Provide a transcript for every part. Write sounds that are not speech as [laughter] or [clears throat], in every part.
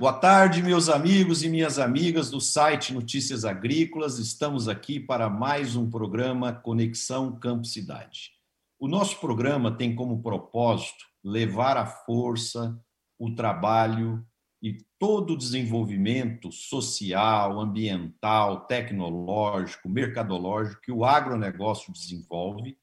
Boa tarde, meus amigos e minhas amigas do site Notícias Agrícolas. Estamos aqui para mais um programa Conexão Campo Cidade. O nosso programa tem como propósito levar a força, o trabalho e todo o desenvolvimento social, ambiental, tecnológico, mercadológico que o agronegócio desenvolve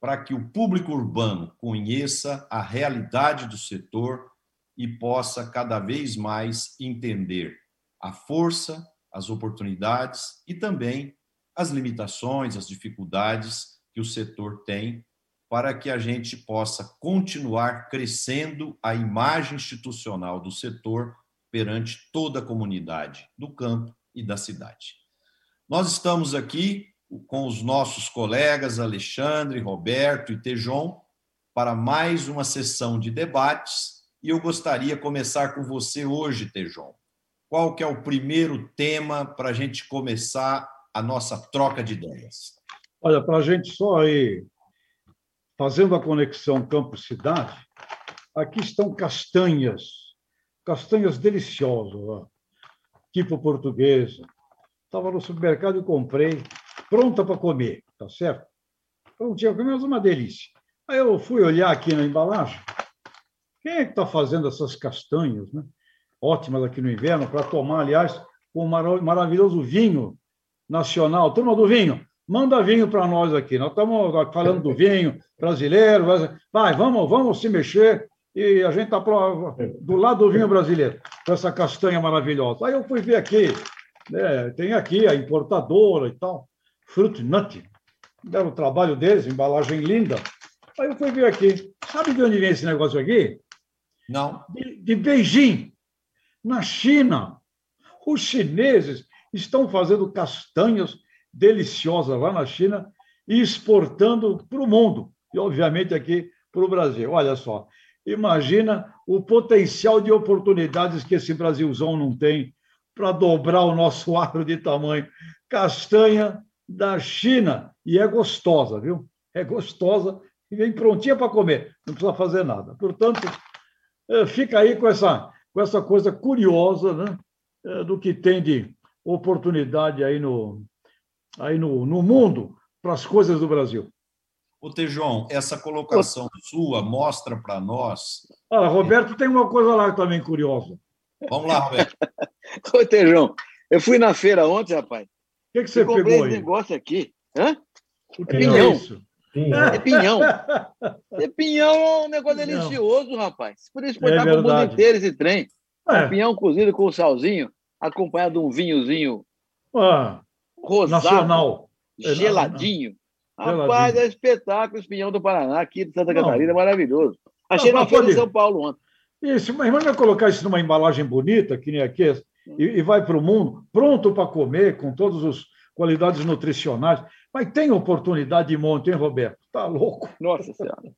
para que o público urbano conheça a realidade do setor e possa cada vez mais entender a força, as oportunidades e também as limitações, as dificuldades que o setor tem para que a gente possa continuar crescendo a imagem institucional do setor perante toda a comunidade do campo e da cidade. Nós estamos aqui com os nossos colegas Alexandre, Roberto e Tejon para mais uma sessão de debates e eu gostaria de começar com você hoje, Tejon. Qual que é o primeiro tema para a gente começar a nossa troca de ideias? Olha, para a gente só aí, fazendo a conexão campo-cidade, aqui estão castanhas, castanhas deliciosas, ó, tipo portuguesa. Estava no supermercado e comprei, pronta para comer, tá certo? Prontinha, mas uma delícia. Aí eu fui olhar aqui na embalagem, quem é que está fazendo essas castanhas, né? ótimas aqui no inverno, para tomar, aliás, com um maravilhoso vinho nacional. Turma do vinho, manda vinho para nós aqui. Nós estamos falando do vinho brasileiro. Vai, vamos, vamos se mexer. E a gente está do lado do vinho brasileiro, com essa castanha maravilhosa. Aí eu fui ver aqui, né, tem aqui a importadora e tal, Fruit Nut. Deram o trabalho deles, embalagem linda. Aí eu fui ver aqui. Sabe de onde vem esse negócio aqui? Não. De, de Beijing, na China. Os chineses estão fazendo castanhas deliciosas lá na China e exportando para o mundo. E, obviamente, aqui para o Brasil. Olha só, imagina o potencial de oportunidades que esse Brasilzão não tem para dobrar o nosso [laughs] agro de tamanho. Castanha da China. E é gostosa, viu? É gostosa e vem prontinha para comer. Não precisa fazer nada. Portanto, fica aí com essa, com essa coisa curiosa né, é, do que tem de oportunidade aí no, aí no, no mundo para as coisas do Brasil. Ô, Tejon, essa colocação sua mostra para nós. Ah, Roberto tem uma coisa lá também curiosa. Vamos lá, Roberto. [laughs] Ô, Tejão, eu fui na feira ontem, rapaz. O que, que você pegou aí? esse negócio aqui. Hã? O que é, é isso? Pinhão. É pinhão. [laughs] É pinhão é um negócio pinhão. delicioso, rapaz. Por isso pode é para o mundo inteiro esse trem. É. Um pinhão cozido com salzinho, acompanhado de um vinhozinho ah, rosado, nacional. É, geladinho. Rapaz, é espetáculo esse pinhão do Paraná, aqui de Santa Catarina, é maravilhoso. Achei não, na feira de São Paulo ontem. Isso, mas vai colocar isso numa embalagem bonita, que nem aqui, e, e vai para o mundo, pronto para comer, com todas as qualidades nutricionais. Mas tem oportunidade de monte, hein, Roberto? Tá louco. Nossa Senhora.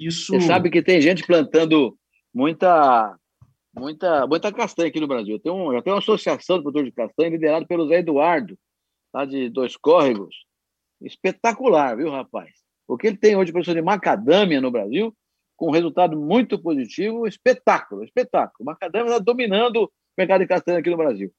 Isso... Você sabe que tem gente plantando muita, muita, muita castanha aqui no Brasil. Tem um, já tem uma associação de produtores de castanha liderada pelo Zé Eduardo, lá de Dois Córregos. Espetacular, viu, rapaz? O que ele tem hoje produção de macadâmia no Brasil, com um resultado muito positivo, espetáculo, espetáculo. Macadâmia está dominando o mercado de castanha aqui no Brasil.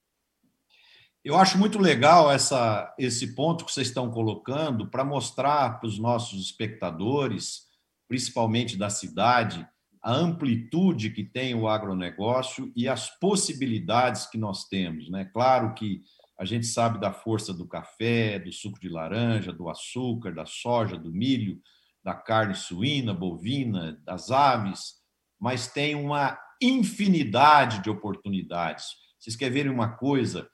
Eu acho muito legal essa, esse ponto que vocês estão colocando para mostrar para os nossos espectadores, principalmente da cidade, a amplitude que tem o agronegócio e as possibilidades que nós temos. Né? Claro que a gente sabe da força do café, do suco de laranja, do açúcar, da soja, do milho, da carne suína, bovina, das aves, mas tem uma infinidade de oportunidades. Vocês querem ver uma coisa?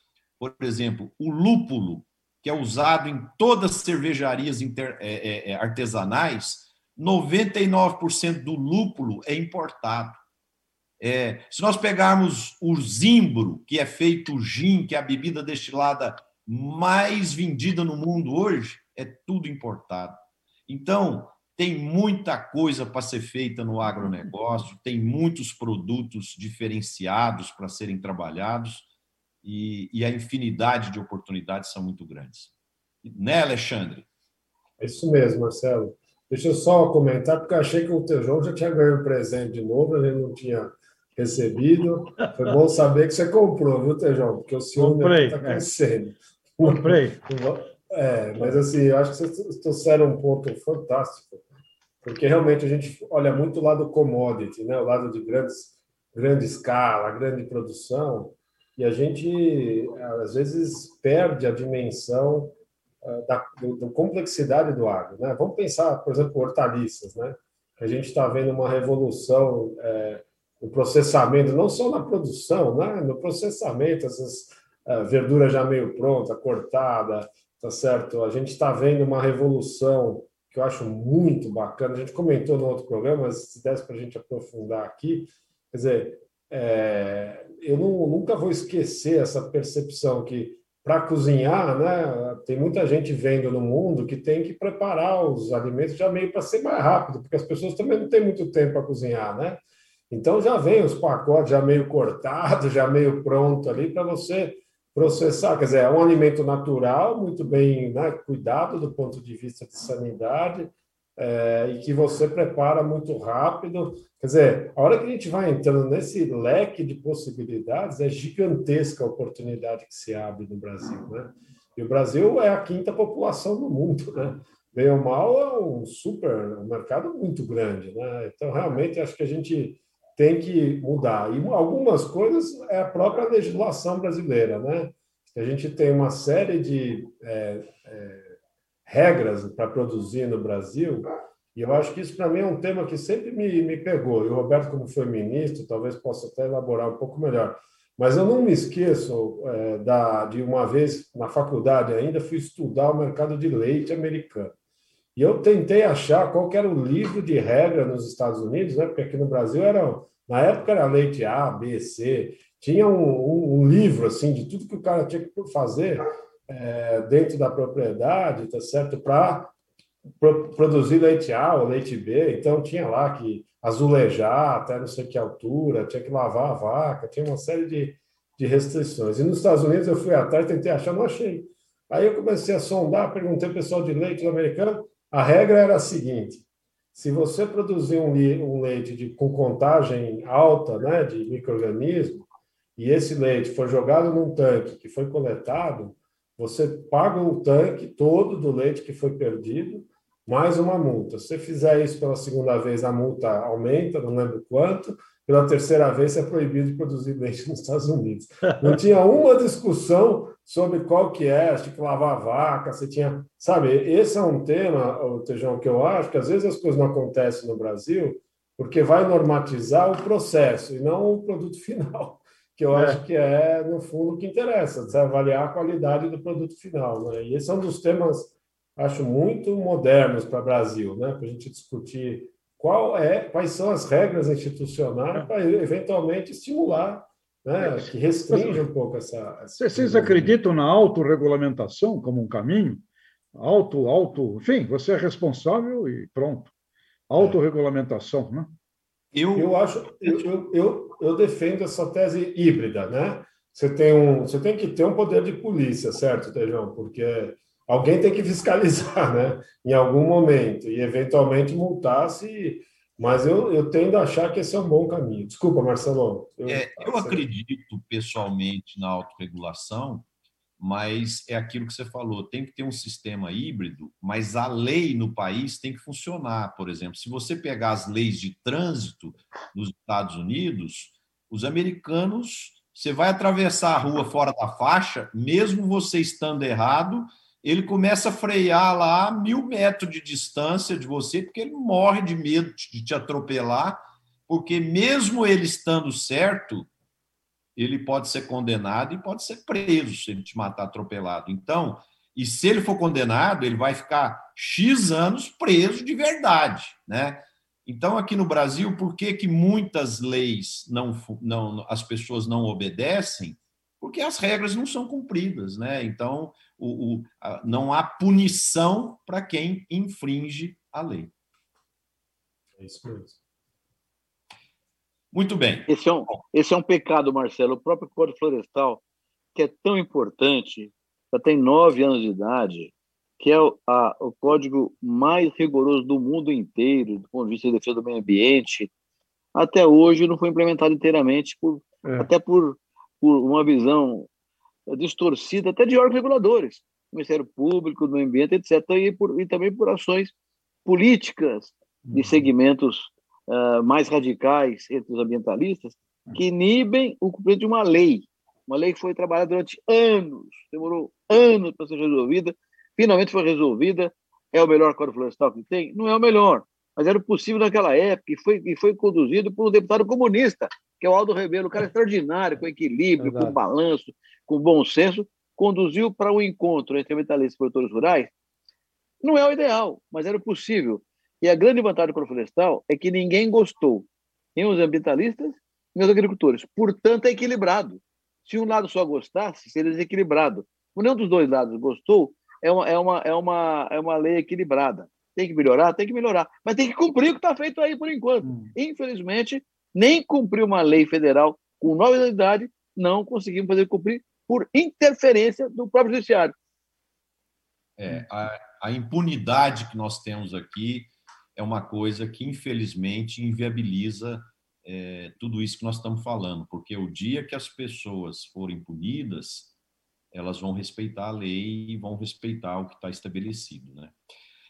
Por exemplo, o lúpulo, que é usado em todas as cervejarias inter, é, é, é artesanais, 99% do lúpulo é importado. É, se nós pegarmos o zimbro, que é feito gin, que é a bebida destilada mais vendida no mundo hoje, é tudo importado. Então, tem muita coisa para ser feita no agronegócio, tem muitos produtos diferenciados para serem trabalhados e, e a infinidade de oportunidades são muito grandes. Né, Alexandre? É isso mesmo, Marcelo. Deixa eu só comentar, porque eu achei que o Tejão já tinha ganho um presente de novo, ele não tinha recebido. Foi bom saber que você comprou, viu, Tejão? Porque o ciúme está crescendo. É. Comprei. [laughs] É, mas assim, eu acho que vocês trouxeram um ponto fantástico, porque realmente a gente olha muito o lado commodity, né? o lado de grandes, grande escala, grande produção, e a gente às vezes perde a dimensão uh, da, da, complexidade do agro. Né? Vamos pensar, por exemplo, hortaliças, né? a gente está vendo uma revolução é, no processamento, não só na produção, né? no processamento, essas uh, verduras já meio pronta, cortada, tá certo? A gente está vendo uma revolução que eu acho muito bacana. A gente comentou no outro programa, mas se desse para a gente aprofundar aqui, quer dizer, é, eu não, nunca vou esquecer essa percepção que para cozinhar, né, tem muita gente vendo no mundo que tem que preparar os alimentos já meio para ser mais rápido, porque as pessoas também não têm muito tempo para cozinhar, né? Então já vem os pacotes já meio cortados, já meio pronto ali para você processar, quer dizer, é um alimento natural, muito bem né, cuidado do ponto de vista de sanidade, é, e que você prepara muito rápido. Quer dizer, a hora que a gente vai entrando nesse leque de possibilidades, é gigantesca a oportunidade que se abre no Brasil. Né? E o Brasil é a quinta população do mundo. Né? Bem ou mal, é um super um mercado muito grande. Né? Então, realmente, acho que a gente tem que mudar. E algumas coisas é a própria legislação brasileira, né? A gente tem uma série de é, é, regras para produzir no Brasil, e eu acho que isso para mim é um tema que sempre me, me pegou. E o Roberto, como foi ministro, talvez possa até elaborar um pouco melhor. Mas eu não me esqueço é, da, de uma vez na faculdade ainda fui estudar o mercado de leite americano. E eu tentei achar qual era o livro de regra nos Estados Unidos, né? porque aqui no Brasil era, na época era leite A, B, C, tinha um, um, um livro assim de tudo que o cara tinha que fazer é, dentro da propriedade, tá certo, para pro, produzir leite A ou leite B. Então tinha lá que azulejar até não sei que altura, tinha que lavar a vaca, tinha uma série de, de restrições. E nos Estados Unidos eu fui atrás, tentei achar, não achei. Aí eu comecei a sondar, perguntei ao pessoal de leite americano, a regra era a seguinte: se você produzir um, um leite de, com contagem alta né, de microorganismo e esse leite for jogado num tanque que foi coletado, você paga o tanque todo do leite que foi perdido, mais uma multa. Se você fizer isso pela segunda vez, a multa aumenta, não lembro quanto, pela terceira vez, é proibido de produzir [laughs] leite nos Estados Unidos. Não tinha uma discussão sobre qual que é, tinha que lavar vaca, você tinha... Sabe, esse é um tema, Tejão, que eu acho que às vezes as coisas não acontecem no Brasil porque vai normatizar o processo e não o produto [laughs] final, que eu é. acho que é, no fundo, o que interessa, avaliar a qualidade do produto final. Né? E esse é um dos temas, acho, muito modernos para o Brasil, né? para a gente discutir qual é, quais são as regras institucionais para eventualmente estimular, né, que restringe um pouco essa. essa Vocês acreditam na autorregulamentação como um caminho? Auto, auto, enfim, você é responsável e pronto. Autorregulamentação, né? Eu, eu acho, eu, eu, eu defendo essa tese híbrida, né? Você tem, um, você tem que ter um poder de polícia, certo, Tejão? Porque alguém tem que [laughs] fiscalizar, né? Em algum momento, e eventualmente multar se. Mas eu, eu tendo a achar que esse é um bom caminho. Desculpa, Marcelo. Eu, é, eu acredito pessoalmente na autorregulação, mas é aquilo que você falou: tem que ter um sistema híbrido, mas a lei no país tem que funcionar. Por exemplo, se você pegar as leis de trânsito nos Estados Unidos, os americanos, você vai atravessar a rua fora da faixa, mesmo você estando errado, ele começa a frear lá a mil metros de distância de você, porque ele morre de medo de te atropelar, porque mesmo ele estando certo, ele pode ser condenado e pode ser preso se ele te matar atropelado. Então, e se ele for condenado, ele vai ficar X anos preso de verdade, né? Então, aqui no Brasil, por que, que muitas leis não, não as pessoas não obedecem? Porque as regras não são cumpridas, né? Então, o, o, a, não há punição para quem infringe a lei. É isso mesmo. Muito bem. Esse é um, esse é um pecado, Marcelo. O próprio Código Florestal, que é tão importante, já tem nove anos de idade, que é o, a, o código mais rigoroso do mundo inteiro, do ponto de vista de defesa do meio ambiente, até hoje não foi implementado inteiramente, por, é. até por, por uma visão distorcida, até de órgãos reguladores, Ministério Público, do Ambiente, etc., e, por, e também por ações políticas de uhum. segmentos uh, mais radicais entre os ambientalistas, que inibem o cumprimento de uma lei, uma lei que foi trabalhada durante anos, demorou anos para ser resolvida, finalmente foi resolvida. É o melhor Código Florestal que tem? Não é o melhor, mas era possível naquela época e foi, e foi conduzido por um deputado comunista, que é o Aldo Rebelo, um cara extraordinário, com equilíbrio, Verdade. com balanço, com bom senso, conduziu para um encontro entre ambientalistas e produtores rurais. Não é o ideal, mas era possível. E a grande vantagem do Florestal é que ninguém gostou, nem os ambientalistas, nem os agricultores. Portanto, é equilibrado. Se um lado só gostasse, seria desequilibrado. Se nenhum dos dois lados gostou, é uma, é uma, é uma, é uma lei equilibrada. Tem que melhorar? Tem que melhorar. Mas tem que cumprir o que está feito aí por enquanto. Hum. Infelizmente, nem cumprir uma lei federal com nova idade, não conseguimos fazer cumprir por interferência do próprio judiciário. É, a, a impunidade que nós temos aqui é uma coisa que, infelizmente, inviabiliza é, tudo isso que nós estamos falando, porque o dia que as pessoas forem punidas, elas vão respeitar a lei e vão respeitar o que está estabelecido. Né?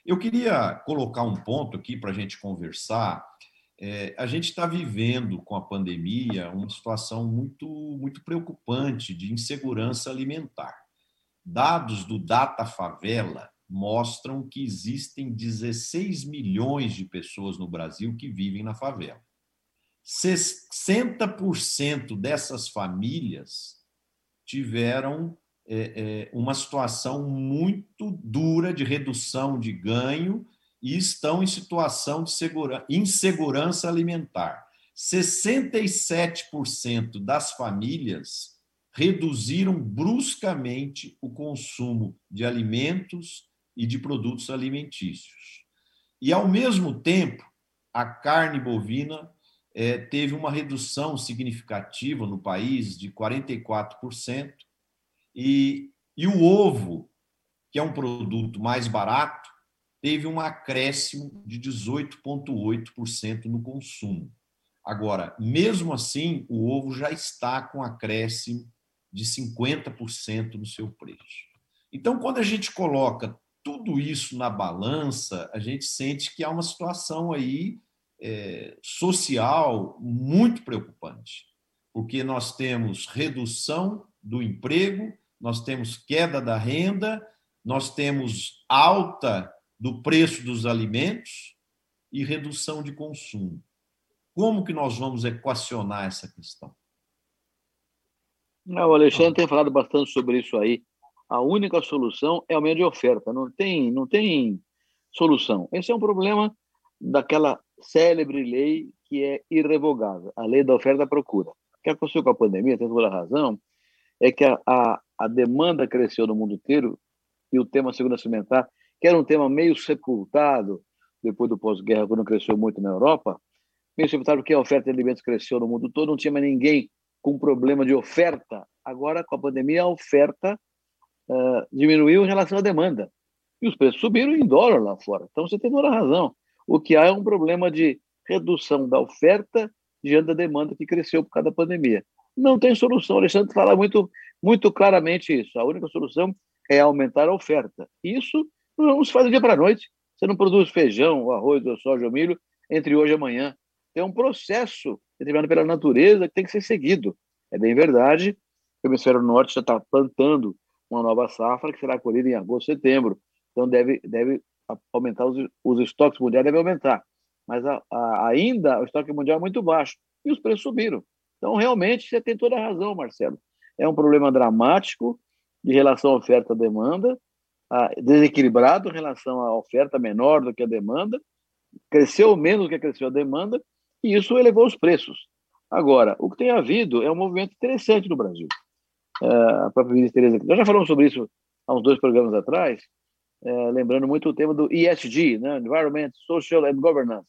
Eu queria colocar um ponto aqui para a gente conversar. É, a gente está vivendo com a pandemia uma situação muito, muito preocupante de insegurança alimentar. Dados do Data Favela mostram que existem 16 milhões de pessoas no Brasil que vivem na favela. 60% dessas famílias tiveram é, é, uma situação muito dura de redução de ganho e estão em situação de insegurança alimentar. 67% das famílias reduziram bruscamente o consumo de alimentos e de produtos alimentícios. E, ao mesmo tempo, a carne bovina é, teve uma redução significativa no país de 44%, e, e o ovo, que é um produto mais barato, teve um acréscimo de 18,8% no consumo. Agora, mesmo assim, o ovo já está com acréscimo de 50% no seu preço. Então, quando a gente coloca tudo isso na balança, a gente sente que há uma situação aí é, social muito preocupante, porque nós temos redução do emprego, nós temos queda da renda, nós temos alta do preço dos alimentos e redução de consumo. Como que nós vamos equacionar essa questão? Não, o Alexandre tem falado bastante sobre isso aí. A única solução é o meio de oferta. Não tem, não tem solução. Esse é um problema daquela célebre lei que é irrevogável, a lei da oferta e procura. O que aconteceu com a pandemia, tem toda a razão, é que a, a, a demanda cresceu no mundo inteiro e o tema segurança alimentar, que era um tema meio sepultado depois do pós-guerra, quando cresceu muito na Europa, meio sepultado porque a oferta de alimentos cresceu no mundo todo, não tinha mais ninguém com problema de oferta. Agora, com a pandemia, a oferta uh, diminuiu em relação à demanda. E os preços subiram em dólar lá fora. Então, você tem toda a razão. O que há é um problema de redução da oferta diante da demanda que cresceu por causa da pandemia. Não tem solução. O Alexandre fala muito, muito claramente isso. A única solução é aumentar a oferta. Isso não se faz dia para a noite. Você não produz feijão, arroz, soja ou milho entre hoje e amanhã. É um processo determinado pela natureza que tem que ser seguido. É bem verdade o hemisfério norte já está plantando uma nova safra que será colhida em agosto, setembro. Então deve, deve aumentar os, os estoques mundiais devem aumentar, mas a, a, ainda o estoque mundial é muito baixo e os preços subiram. Então, realmente, você tem toda a razão, Marcelo. É um problema dramático de relação à oferta demanda, desequilibrado em relação à oferta menor do que a demanda, cresceu menos do que cresceu a demanda, e isso elevou os preços. Agora, o que tem havido é um movimento interessante no Brasil. A própria ministra Tereza, nós já falamos sobre isso há uns dois programas atrás, é, lembrando muito o tema do ESG, né? Environment, Social and Governance.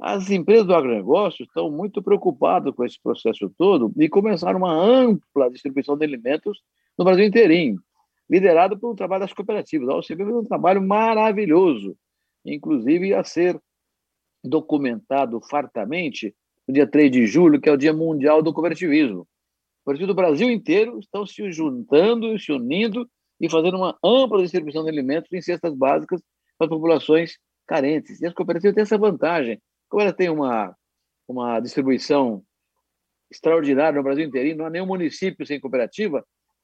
As empresas do agronegócio estão muito preocupadas com esse processo todo e começaram uma ampla distribuição de alimentos no Brasil inteirinho, liderado pelo trabalho das cooperativas. A OCB fez um trabalho maravilhoso, inclusive a ser documentado fartamente no dia 3 de julho, que é o Dia Mundial do Cooperativismo. Partidos do Brasil inteiro estão se juntando, se unindo e fazendo uma ampla distribuição de alimentos em cestas básicas para populações carentes. E as cooperativas têm essa vantagem. Como elas têm uma, uma distribuição extraordinária no Brasil inteiro, não há nenhum município sem cooperativa, a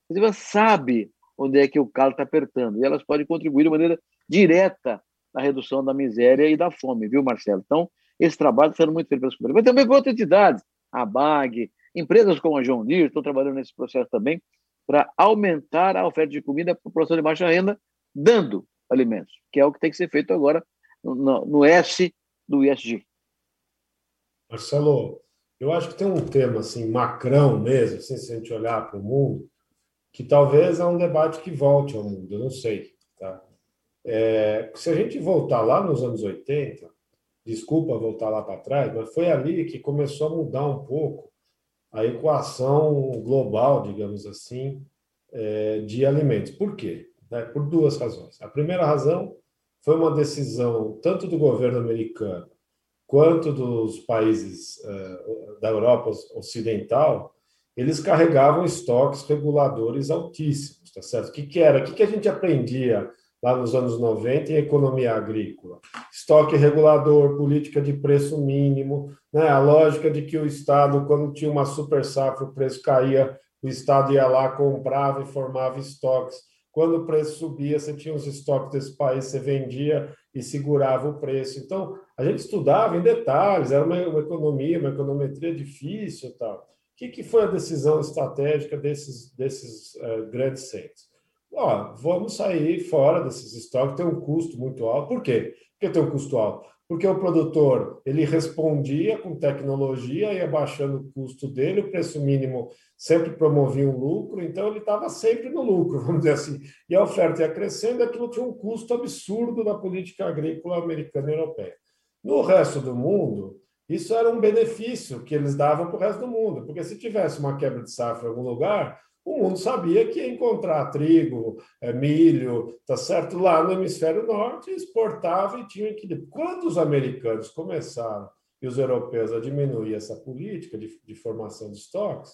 cooperativa sabe onde é que o calo está apertando e elas podem contribuir de maneira direta na redução da miséria e da fome, viu, Marcelo? Então, esse trabalho está sendo muito feito pelas cooperativas, mas também por outras entidades, a BAG, empresas como a John Deere estão trabalhando nesse processo também para aumentar a oferta de comida para a população de baixa renda, dando alimentos, que é o que tem que ser feito agora no, no S do ISG. Marcelo, eu acho que tem um tema assim, macrão mesmo, assim, se a gente olhar para o mundo, que talvez é um debate que volte ao mundo, eu não sei. Tá? É, se a gente voltar lá nos anos 80, desculpa voltar lá para trás, mas foi ali que começou a mudar um pouco a equação global, digamos assim, é, de alimentos. Por quê? É, por duas razões. A primeira razão foi uma decisão tanto do governo americano quanto dos países uh, da Europa Ocidental, eles carregavam estoques reguladores altíssimos, tá certo? O que, que era? O que, que a gente aprendia lá nos anos 90 em economia agrícola? Estoque regulador, política de preço mínimo, né? a lógica de que o Estado, quando tinha uma super safra, o preço caía, o Estado ia lá, comprava e formava estoques. Quando o preço subia, você tinha os estoques desse país, você vendia e segurava o preço. Então, a gente estudava em detalhes, era uma, uma economia, uma econometria difícil tal. O que, que foi a decisão estratégica desses, desses uh, grandes centros? Ó, vamos sair fora desses estoques, tem um custo muito alto. Por quê? Que tem um custo alto? Porque o produtor ele respondia com tecnologia, ia baixando o custo dele, o preço mínimo sempre promovia um lucro, então ele estava sempre no lucro, [laughs] vamos dizer assim. E a oferta ia crescendo, aquilo tinha um custo absurdo da política agrícola americana e europeia. No resto do mundo, isso era um benefício que eles davam para o resto do mundo, porque se tivesse uma quebra de safra em algum lugar, o mundo sabia que ia encontrar trigo, é, milho, tá certo? Lá no hemisfério norte, exportava e tinha equilíbrio. Quando os americanos começaram e os europeus a diminuir essa política de, de formação de estoques,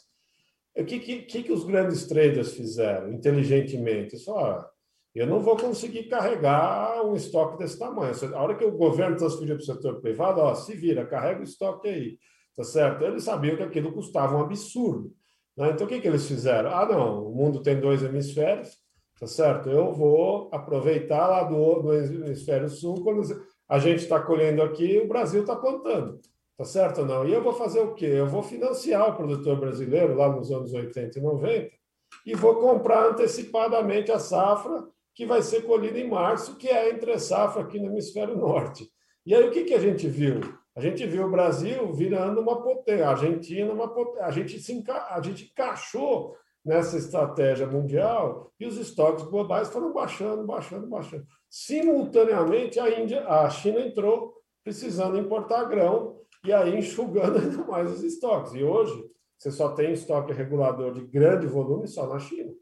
o que, que, que, os grandes traders fizeram inteligentemente? Só, eu não vou conseguir carregar um estoque desse tamanho. A hora que o governo transferiu para o setor privado, ó, se vira, carrega o estoque aí, tá certo? Eles sabiam que aquilo custava um absurdo. Né? Então, o que, que eles fizeram? Ah, não, o mundo tem dois hemisférios, tá certo? Eu vou aproveitar lá do, do hemisfério sul, quando a gente está colhendo aqui, o Brasil está plantando. Tá certo ou não? E eu vou fazer o quê? Eu vou financiar o produtor brasileiro lá nos anos 80 e 90 e vou comprar antecipadamente a safra que vai ser colhida em março, que é entre safra aqui no hemisfério norte. E aí o que, que a gente viu? A gente viu o Brasil virando uma potência, a Argentina uma potência. A gente, se enca... a gente encaixou nessa estratégia mundial e os estoques globais foram baixando, baixando, baixando. Simultaneamente, a, Índia, a China entrou precisando importar grão e aí enxugando [laughs] ainda mais os estoques. E hoje, você só tem estoque regulador de grande volume só na China.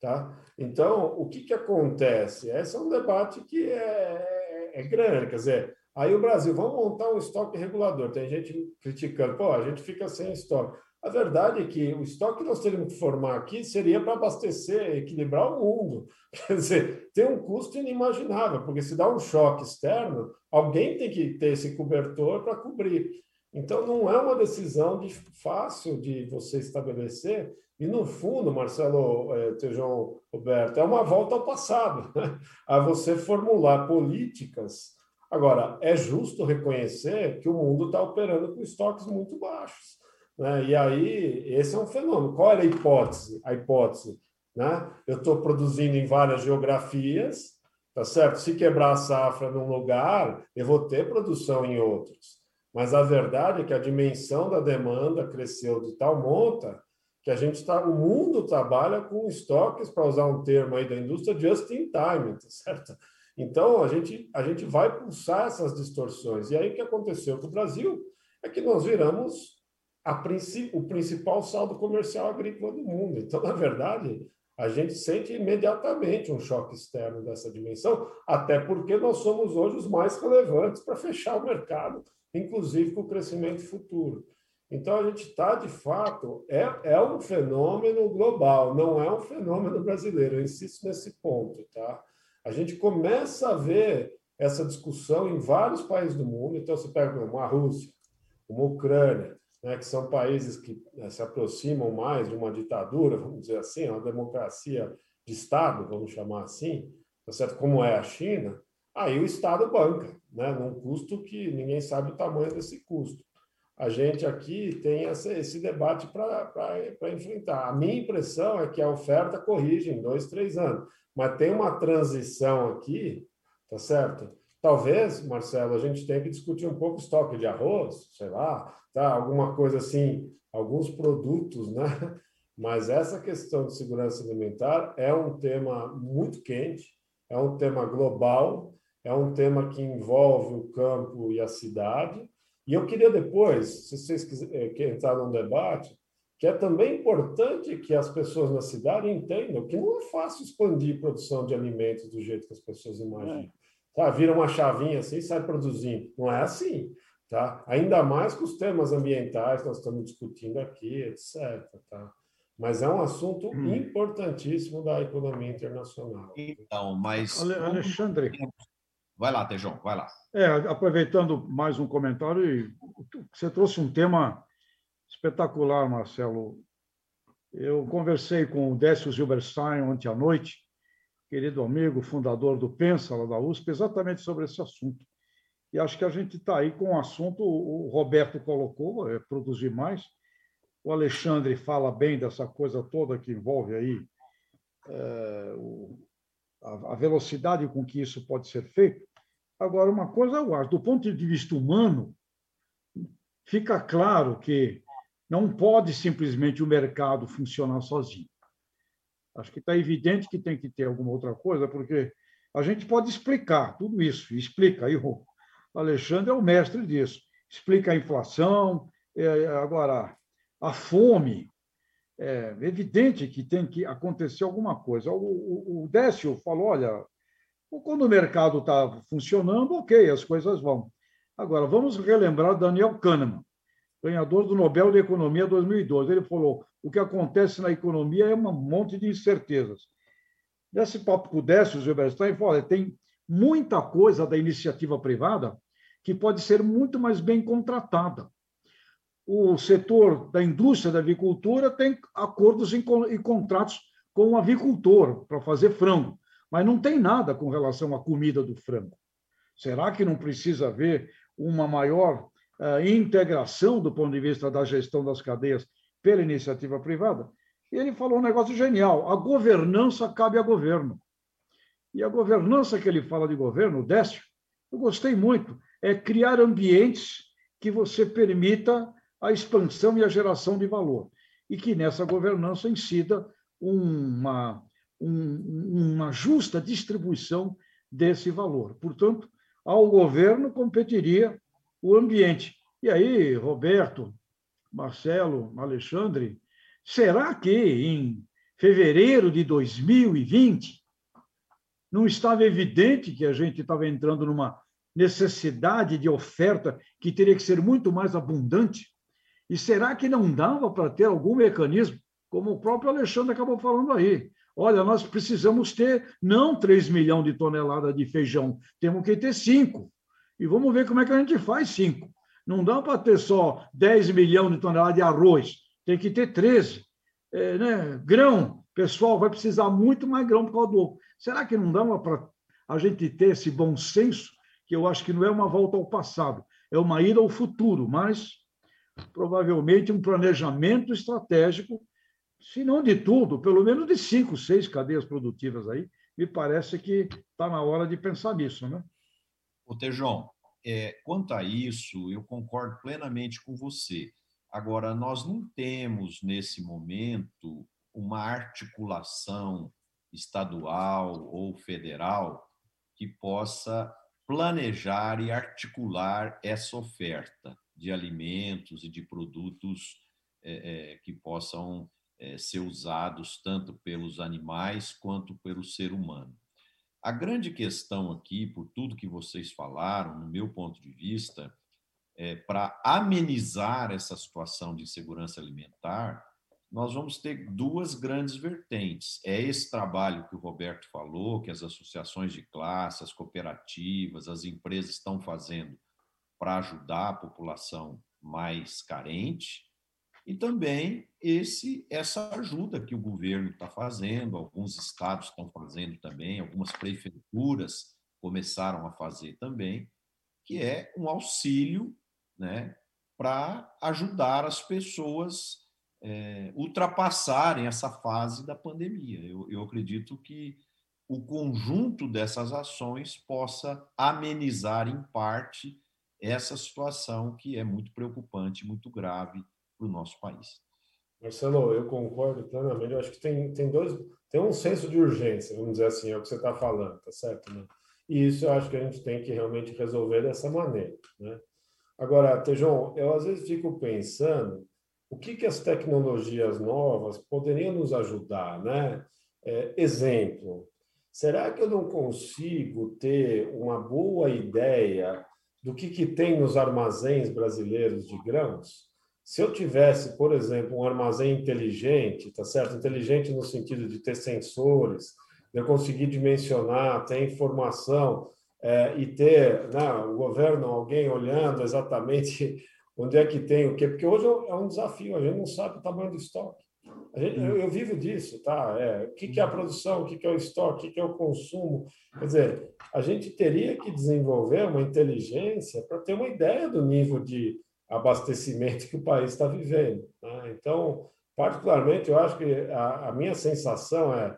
Tá? Então, o que, que acontece? Esse é um debate que é, é grande. Quer dizer, Aí o Brasil, vamos montar um estoque regulador. Tem gente criticando, pô, a gente fica sem estoque. A verdade é que o estoque que nós teríamos que formar aqui seria para abastecer, equilibrar o mundo. [laughs] Quer dizer, tem um custo inimaginável, porque se dá um choque externo, alguém tem que ter esse cobertor para cobrir. Então, não é uma decisão de, fácil de você estabelecer. E, no fundo, Marcelo eh, Tejão Roberto, é uma volta ao passado, né? a você formular políticas Agora, é justo reconhecer que o mundo está operando com estoques muito baixos. Né? E aí, esse é um fenômeno. Qual era a hipótese? A hipótese, né? Eu estou produzindo em várias geografias, tá certo? Se quebrar a safra num lugar, eu vou ter produção em outros. Mas a verdade é que a dimensão da demanda cresceu de tal monta que a gente está, o mundo trabalha com estoques, para usar um termo aí da indústria, just in time, tá certo? Então, a gente, a gente vai pulsar essas distorções. E aí, o que aconteceu com o Brasil é que nós viramos o principal saldo comercial agrícola do mundo. Então, na verdade, a gente sente imediatamente um choque externo dessa dimensão, até porque nós somos hoje os mais relevantes para fechar o mercado, inclusive com o crescimento futuro. Então, a gente está, de fato, é, é um fenômeno global, não é um fenômeno brasileiro, eu insisto nesse ponto. Tá? A gente começa a ver essa discussão em vários países do mundo, então você pega uma Rússia, uma Ucrânia, né, que são países que né, se aproximam mais de uma ditadura, vamos dizer assim, uma democracia de Estado, vamos chamar assim, tá certo? como é a China, aí o Estado banca, né, num custo que ninguém sabe o tamanho desse custo. A gente aqui tem esse, esse debate para enfrentar. A minha impressão é que a oferta corrige em dois, três anos, mas tem uma transição aqui, tá certo? Talvez, Marcelo, a gente tenha que discutir um pouco estoque de arroz, sei lá, tá? alguma coisa assim, alguns produtos, né? Mas essa questão de segurança alimentar é um tema muito quente, é um tema global, é um tema que envolve o campo e a cidade. E eu queria depois, se vocês quiserem eh, entrar num debate, que é também importante que as pessoas na cidade entendam que não é fácil expandir produção de alimentos do jeito que as pessoas imaginam. É. Tá? Vira uma chavinha assim e sai produzindo. Não é assim. Tá? Ainda mais com os temas ambientais que nós estamos discutindo aqui, etc. Tá? Mas é um assunto hum. importantíssimo da economia internacional. Então, mas. Alexandre. Vai lá, Tejão, vai lá. É, aproveitando mais um comentário, você trouxe um tema espetacular, Marcelo. Eu conversei com o Décio Zilberstein ontem à noite, querido amigo, fundador do Pensa, lá da USP, exatamente sobre esse assunto. E acho que a gente está aí com o assunto, o Roberto colocou, é produzir mais, o Alexandre fala bem dessa coisa toda que envolve aí é, o, a, a, velocidade com que isso pode ser feito. Agora, uma coisa eu acho, do ponto de vista humano, fica claro que não pode simplesmente o mercado funcionar sozinho. Acho que está evidente que tem que ter alguma outra coisa, porque a gente pode explicar tudo isso, explica aí o Alexandre é o mestre disso. Explica a inflação, é, agora, a fome. É evidente que tem que acontecer alguma coisa. O, o, o Décio falou: olha, quando o mercado está funcionando, ok, as coisas vão. Agora, vamos relembrar Daniel Kahneman, ganhador do Nobel de Economia 2012. Ele falou: o que acontece na economia é um monte de incertezas. Nesse papo com o Décio Zilberstein, falou: tem muita coisa da iniciativa privada que pode ser muito mais bem contratada. O setor da indústria da avicultura tem acordos e contratos com o avicultor para fazer frango, mas não tem nada com relação à comida do frango. Será que não precisa haver uma maior integração do ponto de vista da gestão das cadeias pela iniciativa privada? E ele falou um negócio genial: a governança cabe ao governo. E a governança que ele fala de governo, o Décio, eu gostei muito, é criar ambientes que você permita a expansão e a geração de valor. E que nessa governança incida uma, um, uma justa distribuição desse valor. Portanto, ao governo competiria o ambiente. E aí, Roberto, Marcelo, Alexandre, será que em fevereiro de 2020 não estava evidente que a gente estava entrando numa necessidade de oferta que teria que ser muito mais abundante? E será que não dava para ter algum mecanismo, como o próprio Alexandre acabou falando aí? Olha, nós precisamos ter não 3 milhões de toneladas de feijão, temos que ter 5. E vamos ver como é que a gente faz 5. Não dá para ter só 10 milhões de toneladas de arroz, tem que ter 13. É, né? Grão, pessoal, vai precisar muito mais grão por causa do Será que não dá para a gente ter esse bom senso, que eu acho que não é uma volta ao passado, é uma ida ao futuro, mas provavelmente um planejamento estratégico, se não de tudo, pelo menos de cinco, seis cadeias produtivas aí, me parece que está na hora de pensar nisso, né? Ô, Tejão, é, quanto a isso, eu concordo plenamente com você. Agora, nós não temos, nesse momento, uma articulação estadual ou federal que possa planejar e articular essa oferta de alimentos e de produtos é, é, que possam é, ser usados tanto pelos animais quanto pelo ser humano. A grande questão aqui, por tudo que vocês falaram, no meu ponto de vista, é, para amenizar essa situação de insegurança alimentar, nós vamos ter duas grandes vertentes. É esse trabalho que o Roberto falou, que as associações de classe, as cooperativas, as empresas estão fazendo para ajudar a população mais carente, e também esse essa ajuda que o governo está fazendo, alguns estados estão fazendo também, algumas prefeituras começaram a fazer também, que é um auxílio né, para ajudar as pessoas é, ultrapassarem essa fase da pandemia. Eu, eu acredito que o conjunto dessas ações possa amenizar, em parte, essa situação que é muito preocupante, muito grave para o nosso país. Marcelo, eu concordo plenamente. Eu acho que tem, tem dois, tem um senso de urgência, vamos dizer assim, é o que você está falando, tá certo? Né? E isso eu acho que a gente tem que realmente resolver dessa maneira, né? Agora, Tejon, eu às vezes fico pensando o que, que as tecnologias novas poderiam nos ajudar, né? É, exemplo, será que eu não consigo ter uma boa ideia do que, que tem nos armazéns brasileiros de grãos? Se eu tivesse, por exemplo, um armazém inteligente, tá certo? Inteligente no sentido de ter sensores, eu conseguir dimensionar, ter informação é, e ter né, o governo, alguém olhando exatamente [laughs] onde é que tem o quê? Porque hoje é um desafio, a gente não sabe o tamanho do estoque. Gente, eu, eu, vivo disso, tá? É, o que, que é a produção, o que, que é o estoque, o que, que é o consumo. Quer dizer, a gente teria que desenvolver uma inteligência para ter uma ideia do nível de abastecimento que o país está vivendo. Né? Então, particularmente, eu acho que a, a minha sensação é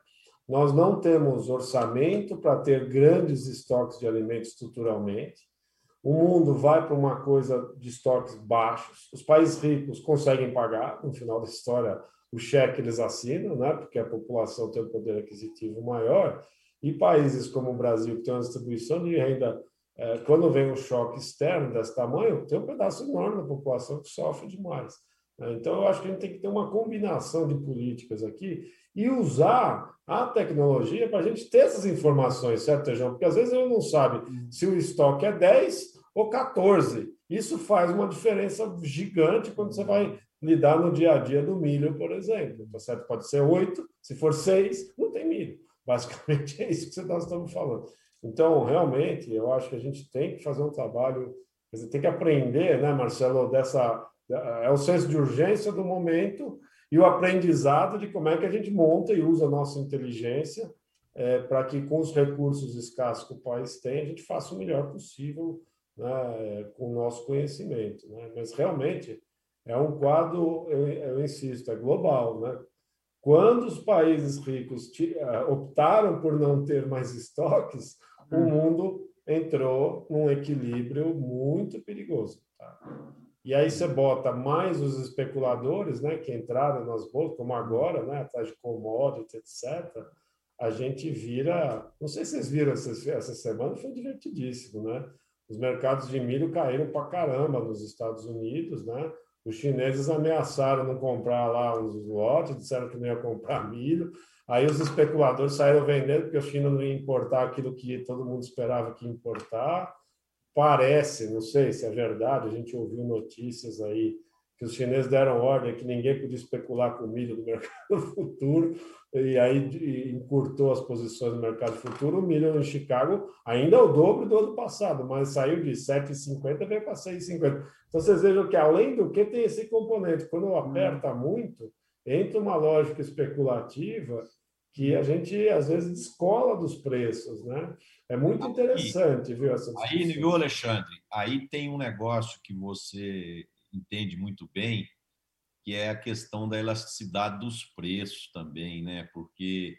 nós não temos orçamento para ter grandes estoques de alimentos estruturalmente o mundo vai para uma coisa de estoques baixos. Os países ricos conseguem pagar, no final da história, o cheque eles assinam, né? porque a população tem um poder aquisitivo maior. E países como o Brasil, que tem uma distribuição de renda, quando vem um choque externo desse tamanho, tem um pedaço enorme da população que sofre demais. Né? Então, eu acho que a gente tem que ter uma combinação de políticas aqui e usar a tecnologia para a gente ter essas informações, certo, Tejão? Porque às vezes eu não sabe se o estoque é 10 ou 14. Isso faz uma diferença gigante quando você vai lidar no dia a dia do milho, por exemplo. Tá certo? Pode ser 8, se for 6, não tem milho. Basicamente [laughs] é isso que nós estamos falando. Então, realmente, eu acho que a gente tem que fazer um trabalho, dizer, tem que aprender, né, Marcelo, dessa. É o senso de urgência do momento e o aprendizado de como é que a gente monta e usa a nossa inteligência é, para que, com os recursos escassos que o país tem, a gente faça o melhor possível né, com o nosso conhecimento. Né? Mas realmente é um quadro, eu, eu insisto, é global. Né? Quando os países ricos eh, optaram por não ter mais estoques, o hum. mundo entrou num equilíbrio muito perigoso. Tá? E aí você bota mais os especuladores, né, que entraram nas bolsas, como agora, né, atrás de commodity, etc. A gente vira, não sei se vocês viram essa, essa semana, foi divertidíssimo, né? Os mercados de milho caíram para caramba nos Estados Unidos, né? Os chineses ameaçaram não comprar lá os lotes, disseram que não ia comprar milho. Aí os especuladores saíram vendendo porque a China não ia importar aquilo que todo mundo esperava que ia importar. Parece, não sei se é verdade, a gente ouviu notícias aí que os chineses deram ordem que ninguém podia especular com milho no [laughs] mercado futuro, e aí encurtou as posições no mercado futuro. O milho em Chicago ainda é o dobro do ano passado, mas saiu de 7,50 e veio para 6,50. Então vocês vejam que, além do que, tem esse componente. Quando aperta muito, entra uma lógica especulativa que a gente às vezes descola dos preços, né? É muito interessante, viu? Essa aí, viu, Alexandre? Aí tem um negócio que você entende muito bem, que é a questão da elasticidade dos preços também, né? Porque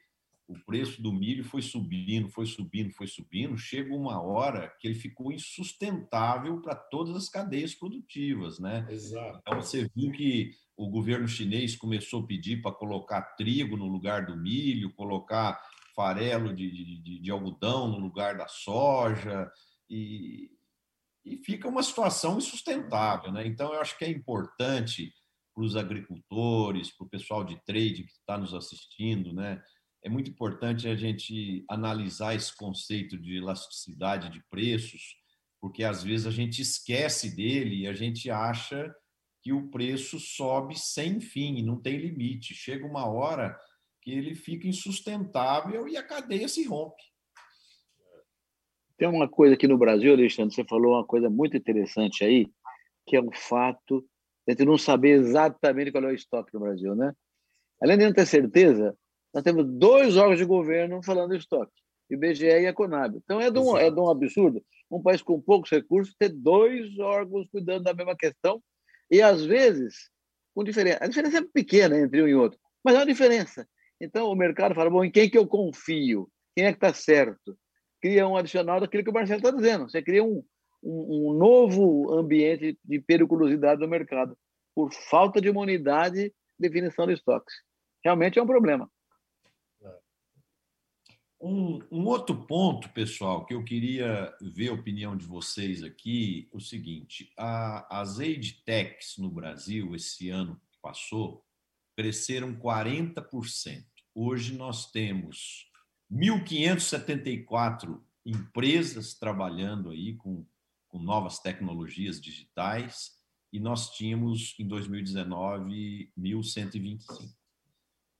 o preço do milho foi subindo, foi subindo, foi subindo, chega uma hora que ele ficou insustentável para todas as cadeias produtivas, né? Exato. Então você viu que o governo chinês começou a pedir para colocar trigo no lugar do milho, colocar farelo de, de, de algodão no lugar da soja, e, e fica uma situação insustentável. Né? Então, eu acho que é importante para os agricultores, para o pessoal de trade que está nos assistindo, né? É muito importante a gente analisar esse conceito de elasticidade de preços, porque às vezes a gente esquece dele e a gente acha que o preço sobe sem fim, não tem limite. Chega uma hora que ele fica insustentável e a cadeia se rompe. Tem uma coisa aqui no Brasil, Alexandre, você falou uma coisa muito interessante aí, que é o fato de a gente não saber exatamente qual é o estoque no Brasil, né? Além de não ter certeza, nós temos dois órgãos de governo falando estoque, IBGE e a Conab. Então é de, um, é de um absurdo um país com poucos recursos ter dois órgãos cuidando da mesma questão e às vezes com diferença. A diferença é pequena entre um e outro, mas é uma diferença. Então o mercado fala: bom, em quem que eu confio? Quem é que está certo? Cria um adicional daquilo que o Marcelo está dizendo. Você cria um, um, um novo ambiente de periculosidade no mercado por falta de uma unidade de definição de estoques. Realmente é um problema. Um, um, outro ponto, pessoal, que eu queria ver a opinião de vocês aqui, o seguinte: a, as EdTechs no Brasil, esse ano que passou, cresceram 40%. Hoje nós temos 1.574 empresas trabalhando aí com, com novas tecnologias digitais e nós tínhamos em 2019 1.125.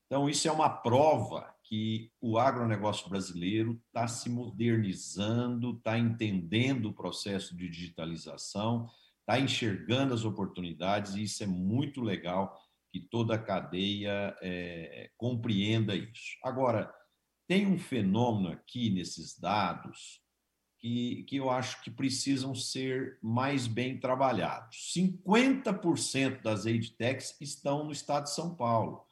Então, isso é uma prova que o agronegócio brasileiro está se modernizando, está entendendo o processo de digitalização, está enxergando as oportunidades, e isso é muito legal que toda a cadeia é, compreenda isso. Agora, tem um fenômeno aqui nesses dados que, que eu acho que precisam ser mais bem trabalhados. 50% das edtechs estão no estado de São Paulo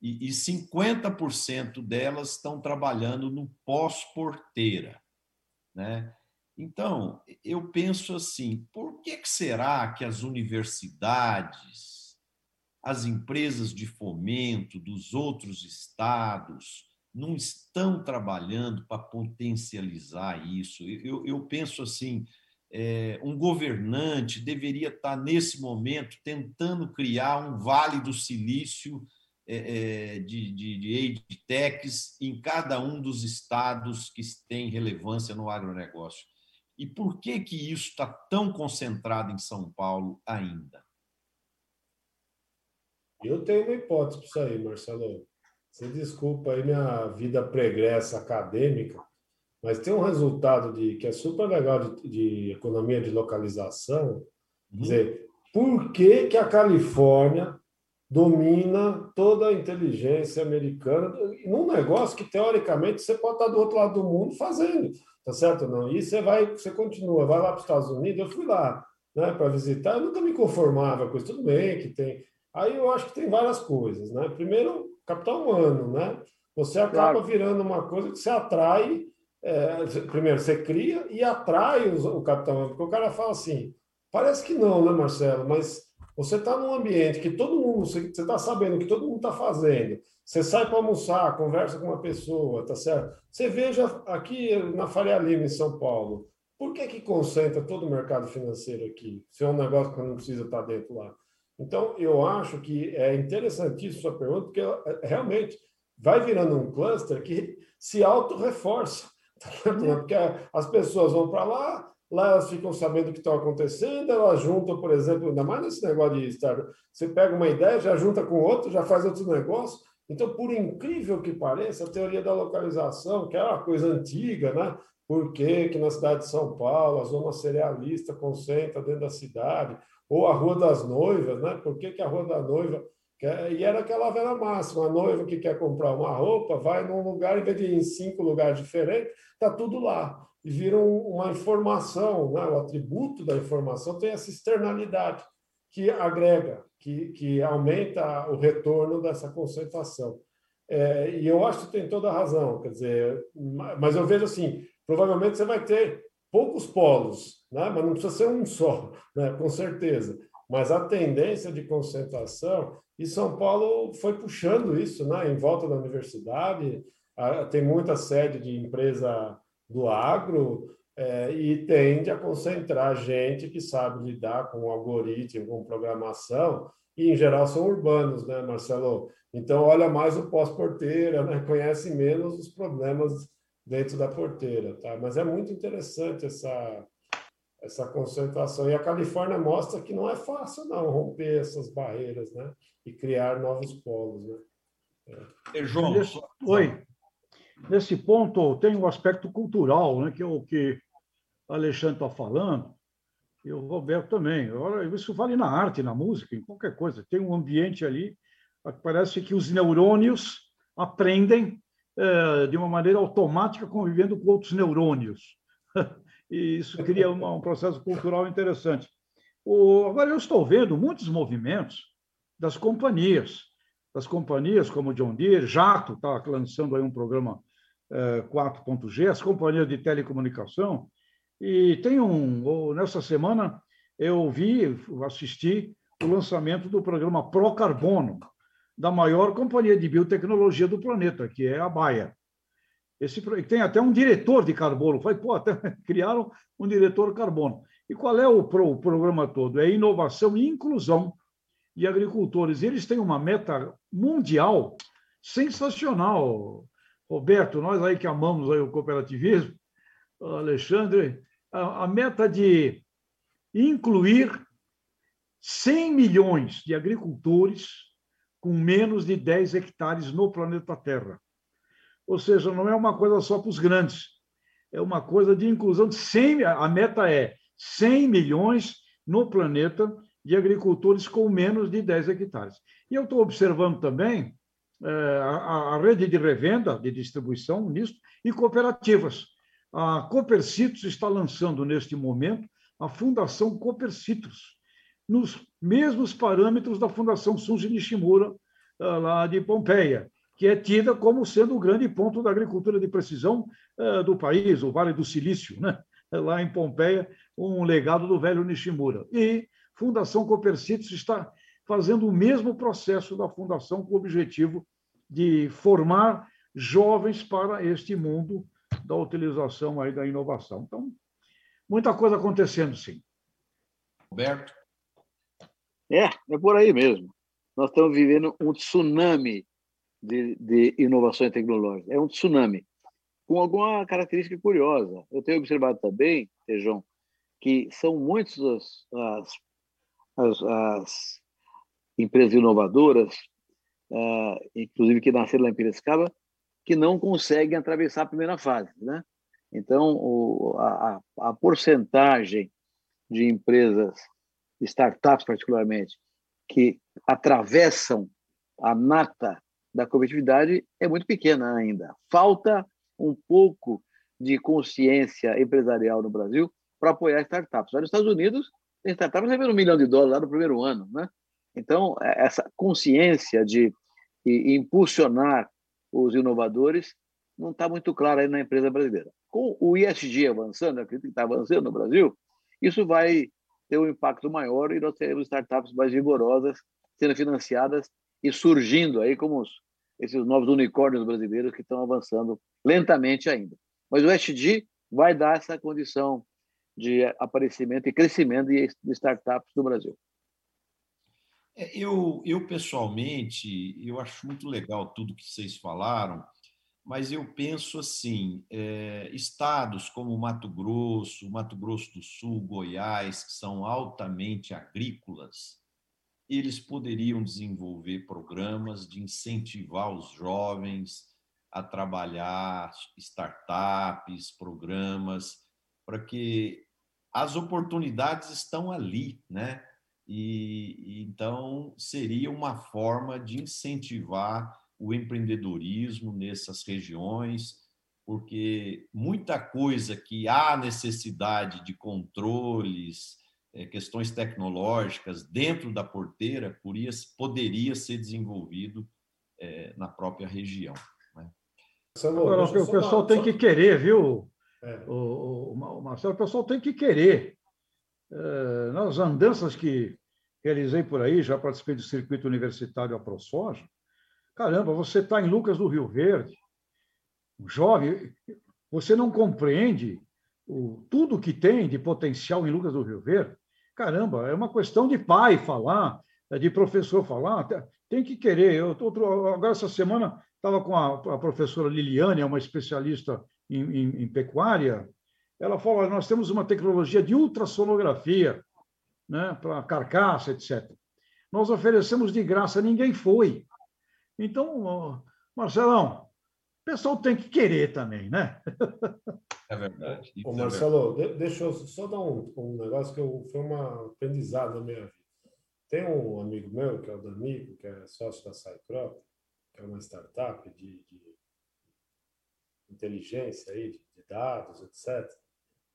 e, e 50% delas estão trabalhando no pós-porteira. Né? Então, eu penso assim: por que, que será que as universidades, as empresas de fomento dos outros estados, não estão trabalhando para potencializar isso? Eu, eu penso assim: é, um governante deveria estar, nesse momento, tentando criar um vale do silício de, de, de techs em cada um dos estados que têm relevância no agronegócio. E por que, que isso está tão concentrado em São Paulo ainda? Eu tenho uma hipótese para isso aí, Marcelo. Você desculpa aí minha vida pregressa acadêmica, mas tem um resultado de, que é super legal de, de economia de localização. Uhum. Quer dizer, por que, que a Califórnia domina toda a inteligência americana num negócio que teoricamente você pode estar do outro lado do mundo fazendo, tá certo não? E você vai, você continua, vai lá para os Estados Unidos. Eu fui lá, né, para visitar. Eu nunca me conformava com isso. Tudo bem que tem. Aí eu acho que tem várias coisas, né? Primeiro, capital humano, né? Você acaba claro. virando uma coisa que você atrai. É, primeiro, você cria e atrai o capital humano, porque o cara fala assim. Parece que não, né, Marcelo? Mas você está num ambiente que todo mundo, você está sabendo que todo mundo está fazendo. Você sai para almoçar, conversa com uma pessoa, tá certo? Você veja aqui na Faria Lima, em São Paulo, por que, que concentra todo o mercado financeiro aqui? Se é um negócio que não precisa estar tá dentro lá. Então, eu acho que é interessantíssima sua pergunta, porque é, realmente vai virando um cluster que se auto-reforça. [laughs] Tá porque as pessoas vão para lá, Lá elas ficam sabendo o que está acontecendo, elas juntam, por exemplo, ainda mais nesse negócio de estar. Você pega uma ideia, já junta com outro, já faz outro negócio. Então, por incrível que pareça, a teoria da localização, que é uma coisa antiga, né? Por que, que na cidade de São Paulo a zona cerealista concentra dentro da cidade? Ou a Rua das Noivas, né? Por que, que a Rua da Noiva. Quer... E era aquela velha máxima: a noiva que quer comprar uma roupa vai num lugar, em vez de ir em cinco lugares diferentes, está tudo lá e viram uma informação, né? o atributo da informação tem essa externalidade que agrega, que, que aumenta o retorno dessa concentração. É, e eu acho que tem toda a razão, quer dizer, mas eu vejo assim, provavelmente você vai ter poucos polos, né? mas não precisa ser um só, [laughs] né? com certeza. Mas a tendência de concentração, e São Paulo foi puxando isso né? em volta da universidade, tem muita sede de empresa do agro é, e tende a concentrar gente que sabe lidar com algoritmo, com programação, e em geral são urbanos, né, Marcelo? Então olha mais o pós-porteira, né? Conhece menos os problemas dentro da porteira, tá? Mas é muito interessante essa essa concentração e a Califórnia mostra que não é fácil não romper essas barreiras, né? E criar novos polos, né? É. João, oi. Nesse ponto tem um aspecto cultural, né? Que é o que Alexandre está falando e o Roberto também. Isso vale na arte, na música, em qualquer coisa. Tem um ambiente ali parece que os neurônios aprendem é, de uma maneira automática convivendo com outros neurônios. [laughs] e isso cria um, um processo cultural interessante. O, agora, eu estou vendo muitos movimentos das companhias, das companhias como John Deere, Jato está lançando aí um programa 4.G, as companhias de telecomunicação, e tem um, nessa semana eu vi, assisti o lançamento do programa Pro Carbono, da maior companhia de biotecnologia do planeta, que é a Baia. Esse tem até um diretor de carbono. Foi, pô, até [laughs] criaram um diretor carbono. E qual é o, pro, o programa todo? É inovação e inclusão de agricultores. Eles têm uma meta mundial sensacional. Roberto, nós aí que amamos aí o cooperativismo, Alexandre, a, a meta de incluir 100 milhões de agricultores com menos de 10 hectares no planeta Terra. Ou seja, não é uma coisa só para os grandes, é uma coisa de inclusão de 100, a meta é 100 milhões no planeta de agricultores com menos de 10 hectares. E eu estou observando também a, a, rede de revenda, de distribuição nisso, e cooperativas. A Copercitos está lançando, neste momento, a Fundação Copercitos, nos mesmos parâmetros da Fundação Sunji Nishimura, ah, lá de Pompeia, que é tida como sendo o grande ponto da agricultura de precisão ah, do país, o Vale do Silício, né? lá em Pompeia, um legado do velho Nishimura. E Fundação Copercitos está fazendo o mesmo processo da Fundação com o objetivo de formar jovens para este mundo da utilização aí da inovação. Então, muita coisa acontecendo, sim. Roberto? É, é por aí mesmo. Nós estamos vivendo um tsunami de, de inovações tecnológicas. É um tsunami com alguma característica curiosa. Eu tenho observado também, Tejão, que são muitas as, as, as, empresas inovadoras, uh, inclusive que nasceram lá em Piracicaba, que não conseguem atravessar a primeira fase. Né? Então, o, a, a porcentagem de empresas startups particularmente, que atravessam a nata da competitividade é muito pequena ainda. Falta um pouco de consciência empresarial no Brasil para apoiar startups. Lá nos Estados Unidos, tem startups recebendo um milhão de dólares lá no primeiro ano. Né? Então, é, essa consciência de, impulsionar os inovadores não está muito clara aí na empresa brasileira. Com o ISG avançando, acredito que está avançando no Brasil, isso vai ter um impacto maior e nós teremos startups mais vigorosas sendo financiadas e surgindo aí como os, esses novos unicórnios brasileiros que estão avançando lentamente ainda. Mas o SG vai dar essa condição de aparecimento e crescimento de startups no Brasil. É, eu, eu pessoalmente, eu acho muito legal tudo que vocês falaram mas eu penso assim: é, estados como Mato Grosso, Mato Grosso do Sul, Goiás, que são altamente agrícolas, eles poderiam desenvolver programas de incentivar os jovens a trabalhar startups, programas, para que as oportunidades estão ali, né? E então seria uma forma de incentivar o empreendedorismo nessas regiões, porque muita coisa que há necessidade de controles, eh, questões tecnológicas dentro da porteira poderia, poderia ser desenvolvido é, na própria região. Né? Agora, o pessoal tem que querer, viu, é. o, o, Marcelo? O pessoal tem que querer. É, nas andanças que realizei por aí, já participei do circuito universitário a ProSoja, Caramba, você está em Lucas do Rio Verde, jovem, você não compreende o, tudo que tem de potencial em Lucas do Rio Verde? Caramba, é uma questão de pai falar, é de professor falar, tem que querer. Eu tô, agora, essa semana, estava com a, a, professora Liliane, é uma especialista em, em, em pecuária. Ela falou: nós temos uma tecnologia de ultrassonografia né, para carcaça, etc. Nós oferecemos de graça, ninguém foi. Então, Marcelão, o pessoal tem que querer também, né? É verdade. Ô, Marcelo, é verdade. deixa eu só dar um, um negócio que eu, foi uma aprendizado na minha vida. Tem um amigo meu, que é o Danico, que é sócio da Cycrop, que é uma startup de, de inteligência aí, de dados, etc.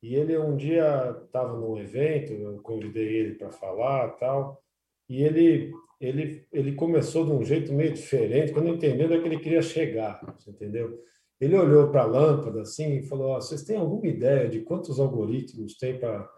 E ele um dia estava num evento, eu convidei ele para falar tal, e ele, ele, ele começou de um jeito meio diferente, quando entendeu é que ele queria chegar, entendeu? Ele olhou para a lâmpada assim e falou: oh, vocês têm alguma ideia de quantos algoritmos tem para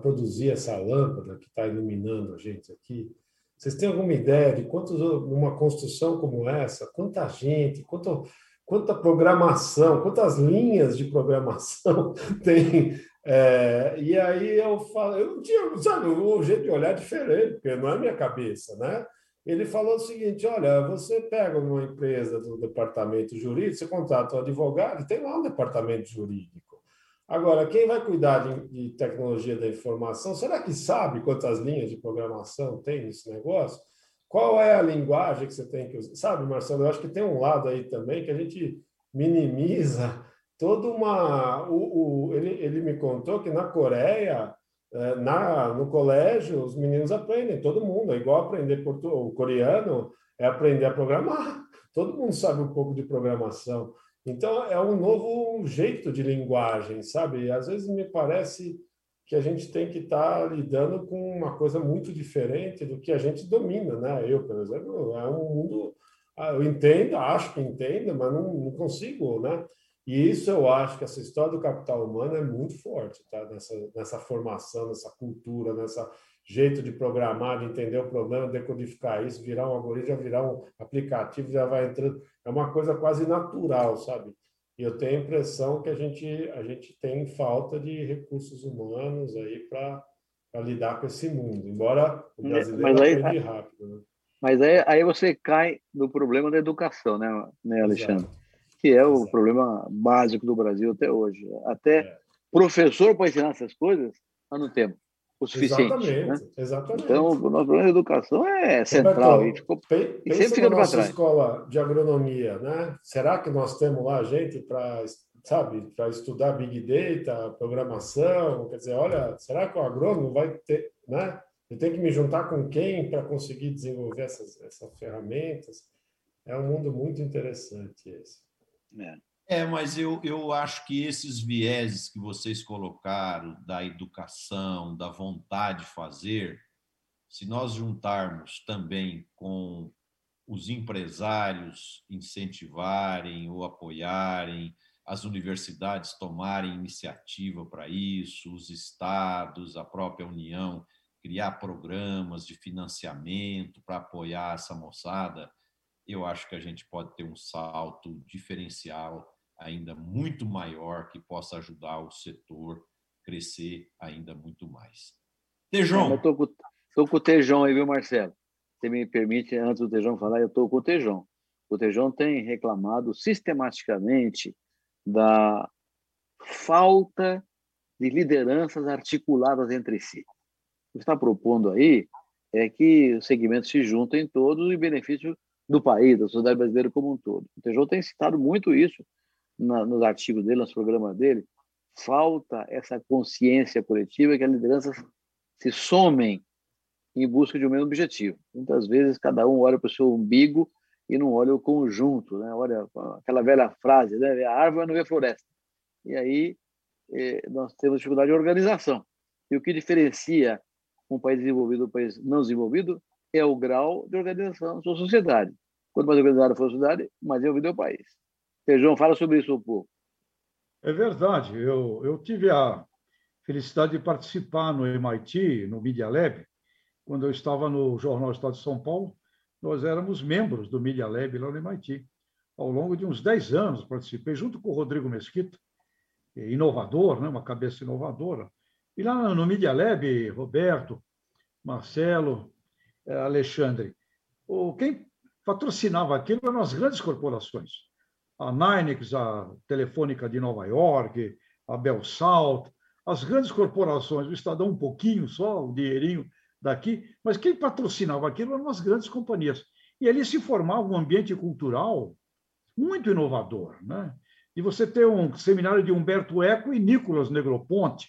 produzir essa lâmpada que está iluminando a gente aqui? Vocês têm alguma ideia de quantos, uma construção como essa, quanta gente, quanto, quanta programação, quantas linhas de programação [laughs] tem é, e aí eu falo, eu não tinha, sabe, um jeito de olhar diferente, porque não é minha cabeça, né? Ele falou o seguinte: olha, você pega uma empresa do departamento jurídico, você contrata um advogado, tem lá um departamento jurídico. Agora, quem vai cuidar de, de tecnologia da informação, será que sabe quantas linhas de programação tem nesse negócio? Qual é a linguagem que você tem que usar? Sabe, Marcelo, eu acho que tem um lado aí também que a gente minimiza toda uma. O, o, ele, ele me contou que na Coreia, é, na, no colégio, os meninos aprendem, todo mundo, é igual aprender portu, o coreano, é aprender a programar. [laughs] Todo mundo sabe um pouco de programação. Então, é um novo jeito de linguagem, sabe? Às vezes me parece que a gente tem que estar tá lidando com uma coisa muito diferente do que a gente domina, né? Eu, por exemplo, é um mundo. Ah, eu entendo, acho que entendo, mas não, não consigo, né? E isso eu acho que essa história do capital humano é muito forte, tá? Nessa, nessa formação, nessa cultura, nessa jeito de programar, de entender o problema, decodificar isso, virar um algoritmo, já virar um aplicativo, já vai entrando. É uma coisa quase natural, sabe? E eu tenho a impressão que a gente, a gente tem falta de recursos humanos aí para lidar com esse mundo, embora o brasileiro mas aí, rápido. Né? Mas aí, aí você cai no problema da educação, né, né Alexandre? Exato que é o Exato. problema básico do Brasil até hoje. Até é. professor para ensinar essas coisas, nós não temos o suficiente. Exatamente, né? exatamente. Então, o nosso problema de educação é central. e, ficou, e sempre fica para trás. escola de agronomia, né? Será que nós temos lá gente para sabe, para estudar Big Data, programação? Quer dizer, olha, será que o agrônomo vai ter, né? Eu tenho que me juntar com quem para conseguir desenvolver essas, essas ferramentas? É um mundo muito interessante esse. É. é, mas eu, eu acho que esses vieses que vocês colocaram da educação, da vontade de fazer, se nós juntarmos também com os empresários incentivarem ou apoiarem, as universidades tomarem iniciativa para isso, os estados, a própria União criar programas de financiamento para apoiar essa moçada, eu acho que a gente pode ter um salto diferencial ainda muito maior que possa ajudar o setor crescer ainda muito mais. Tejão. Estou com, com o Tejão aí, viu, Marcelo? Se me permite, antes do Tejão falar, eu estou com o Tejão. O Tejão tem reclamado sistematicamente da falta de lideranças articuladas entre si. O que está propondo aí é que os segmentos se juntem todos em benefício do país, da sociedade brasileira como um todo. O Tejão tem citado muito isso na, nos artigos dele, nos programas dele. Falta essa consciência coletiva que as lideranças se somem em busca de um mesmo objetivo. Muitas vezes cada um olha para o seu umbigo e não olha o conjunto, né? Olha aquela velha frase, né? A árvore não vê floresta. E aí eh, nós temos dificuldade de organização. E o que diferencia um país desenvolvido do um país não desenvolvido é o grau de organização da sua sociedade. Quanto mais organizada for a sociedade, mais envolvido é o país. João, fala sobre isso um pouco. É verdade. Eu, eu tive a felicidade de participar no MIT, no Media Lab, quando eu estava no Jornal Estado de São Paulo. Nós éramos membros do Media Lab lá no MIT. Ao longo de uns 10 anos participei, junto com o Rodrigo Mesquita, inovador, né? uma cabeça inovadora. E lá no Media Lab, Roberto, Marcelo, eh, Alexandre, quem patrocinava aquilo eram as grandes corporações. A Ninex, a Telefônica de Nova York, a Belsalt, as grandes corporações, o Estadão um pouquinho só, o dinheirinho daqui, mas quem patrocinava aquilo eram as grandes companhias. E ali se formava um ambiente cultural muito inovador. Né? E você ter um seminário de Humberto Eco e Nicolas Negroponte,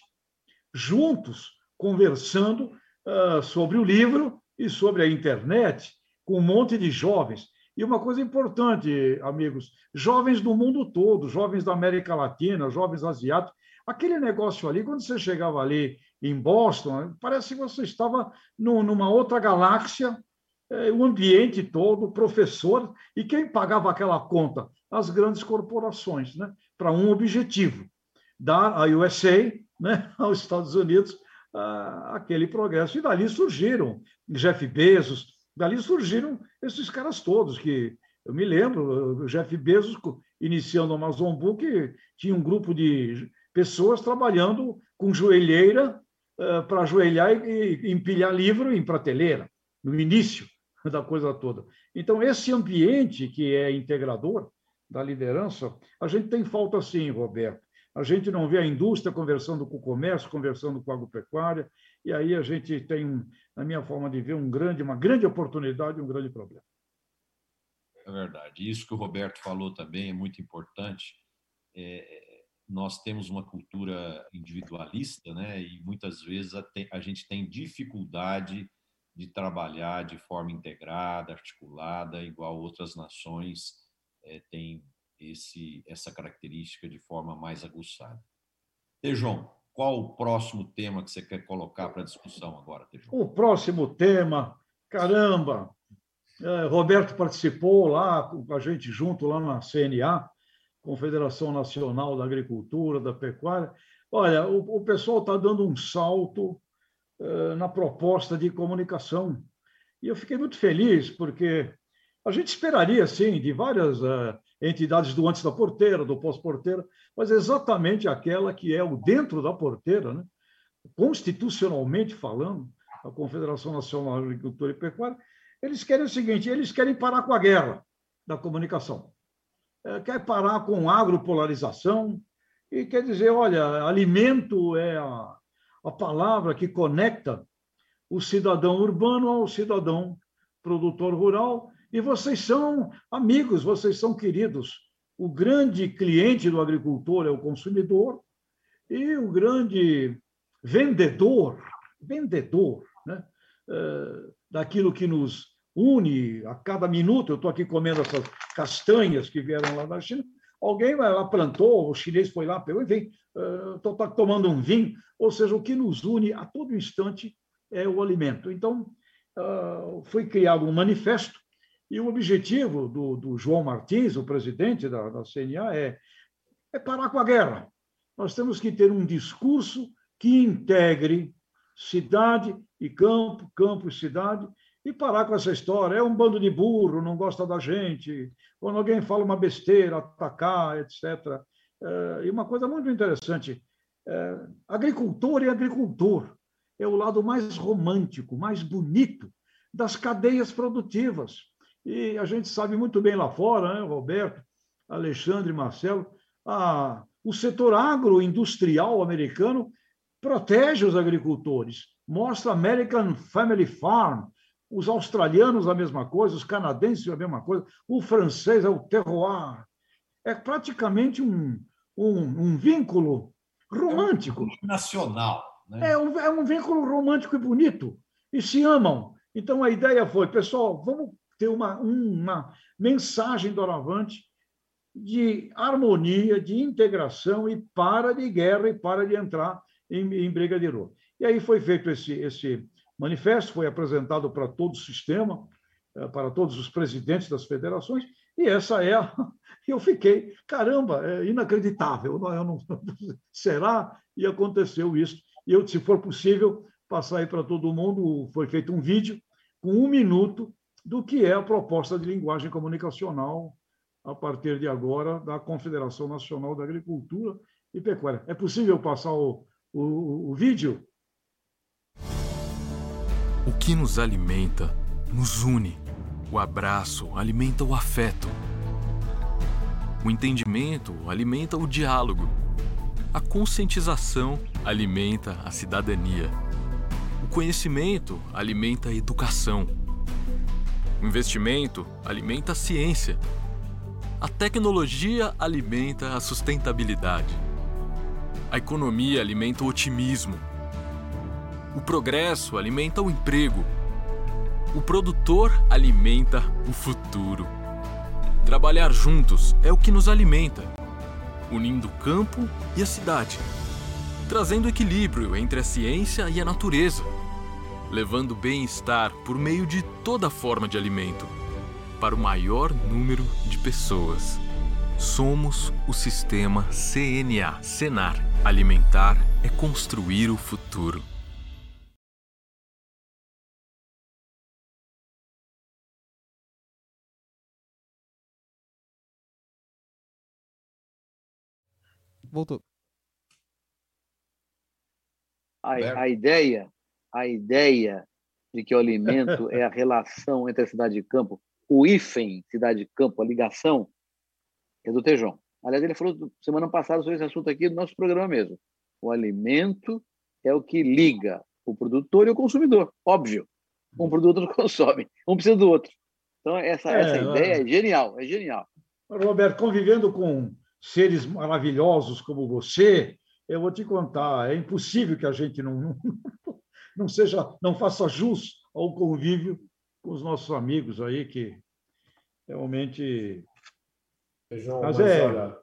juntos, conversando uh, sobre o livro e sobre a internet, com um monte de jovens. E uma coisa importante, amigos, jovens do mundo todo, jovens da América Latina, jovens asiáticos, aquele negócio ali, quando você chegava ali em Boston, parece que você estava numa outra galáxia, eh, o ambiente todo, professor, e quem pagava aquela conta? As grandes corporações, né? para um objetivo, dar à USA, né? [laughs] aos Estados Unidos, aquele progresso. E dali surgiram Jeff Bezos, dali surgiram esses caras todos, que eu me lembro, o Jeff Bezos, iniciando a Amazon Book, tinha um grupo de pessoas trabalhando com joelheira uh, para ajoelhar e, e empilhar livro em prateleira, no início [laughs] da coisa toda. Então, esse ambiente que é integrador da liderança, a gente tem falta sim, Roberto. A gente não vê a indústria conversando com o comércio, conversando com a agropecuária, e aí a gente tem, na minha forma de ver, um grande, uma grande oportunidade e um grande problema. É verdade. Isso que o Roberto falou também é muito importante. É, nós temos uma cultura individualista, né? E muitas vezes a, a gente tem dificuldade de trabalhar de forma integrada, articulada, igual outras nações é, têm esse, essa característica de forma mais aguçada. Tejão, qual o próximo tema que você quer colocar para discussão agora? O próximo tema, caramba, é, Roberto participou lá com a gente junto lá na CNA, Confederação Nacional da Agricultura, da Pecuária. Olha, o, o pessoal está dando um salto uh, na proposta de comunicação. E eu fiquei muito feliz, porque a gente esperaria, sim, de várias uh, entidades do antes da porteira, do pós-porteira, mas exatamente aquela que é o dentro da porteira, né? constitucionalmente falando, a Confederação Nacional de Agricultura e Pecuária, eles querem o seguinte: eles querem parar com a guerra da comunicação, é, quer parar com agropolarização, e quer dizer, olha, alimento é a, a palavra que conecta o cidadão urbano ao cidadão produtor rural e vocês são amigos, vocês são queridos. O grande cliente do agricultor é o consumidor e o grande vendedor, vendedor, né? É, daquilo que nos une a cada minuto. Eu estou aqui comendo essas castanhas que vieram lá da China. Alguém lá, plantou, o chinês foi lá, pegou, enfim, estou é, tomando um vinho. Ou seja, o que nos une a todo instante é o alimento. Então, é, foi criado um manifesto e o objetivo do, do João Martins, o presidente da, da CNA, é, é parar com a guerra. Nós temos que ter um discurso que integre cidade e campo, campo e cidade, e parar com essa história. É um bando de burro, não gosta da gente. Quando alguém fala uma besteira, atacar, etc. É, e uma coisa muito interessante: é, agricultor e agricultor é o lado mais romântico, mais bonito das cadeias produtivas. E a gente sabe muito bem lá fora, né, Roberto, Alexandre, Marcelo, a, o setor agroindustrial americano protege os agricultores, mostra American Family Farm, os australianos a mesma coisa, os canadenses a mesma coisa, o francês é o terroir. É praticamente um, um, um vínculo romântico. É um nacional. Né? É, um, é um vínculo romântico e bonito. E se amam. Então a ideia foi, pessoal, vamos ter uma, uma mensagem doravante de harmonia, de integração e para de guerra e para de entrar em, em briga de rua. E aí foi feito esse, esse manifesto, foi apresentado para todo o sistema, eh, para todos os presidentes das federações, e essa é a. [laughs] Eu fiquei, caramba, é inacreditável, não, eu não, [laughs] será? E aconteceu isso. E eu, se for possível, passar aí para todo mundo, foi feito um vídeo com um minuto do que é a proposta de linguagem comunicacional a partir de agora da Confederação Nacional da Agricultura e Pecuária. É possível passar o, o, o vídeo? O que nos alimenta nos une. O abraço alimenta o afeto. O entendimento alimenta o diálogo. A conscientização alimenta a cidadania. O conhecimento alimenta a educação. O investimento alimenta a ciência. A tecnologia alimenta a sustentabilidade. A economia alimenta o otimismo. O progresso alimenta o emprego. O produtor alimenta o futuro. Trabalhar juntos é o que nos alimenta, unindo o campo e a cidade, trazendo equilíbrio entre a ciência e a natureza, levando bem-estar por meio de toda forma de alimento para o maior número de pessoas. Somos o sistema CNA, Senar. Alimentar é construir o futuro. Voltou. A, a ideia, a ideia de que o alimento é a [laughs] relação entre a cidade e campo o hífen cidade-campo, a ligação, é do Tejão. Aliás, ele falou semana passada sobre esse assunto aqui no nosso programa mesmo. O alimento é o que liga o produtor e o consumidor, óbvio. Um produto não [laughs] consome, um precisa do outro. Então, essa, é, essa ideia é genial, é genial. Roberto, convivendo com seres maravilhosos como você, eu vou te contar, é impossível que a gente não, não, não seja, não faça jus ao convívio com os nossos amigos aí que realmente. João, mas, mas é... Olha...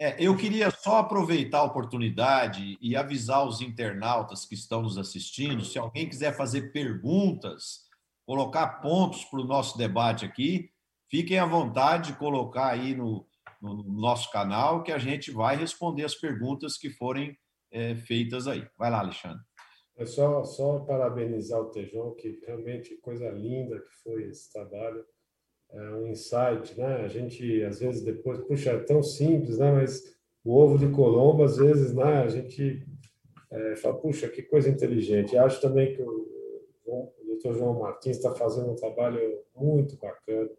é... Eu queria só aproveitar a oportunidade e avisar os internautas que estão nos assistindo, se alguém quiser fazer perguntas, colocar pontos para o nosso debate aqui, fiquem à vontade de colocar aí no, no nosso canal que a gente vai responder as perguntas que forem é, feitas aí. Vai lá, Alexandre. É só, só parabenizar o Tejão, que realmente coisa linda que foi esse trabalho. É um insight, né? A gente, às vezes, depois, puxa, é tão simples, né? Mas o ovo de Colombo, às vezes, né? A gente é, fala, puxa, que coisa inteligente. Acho também que o, o doutor João Martins está fazendo um trabalho muito bacana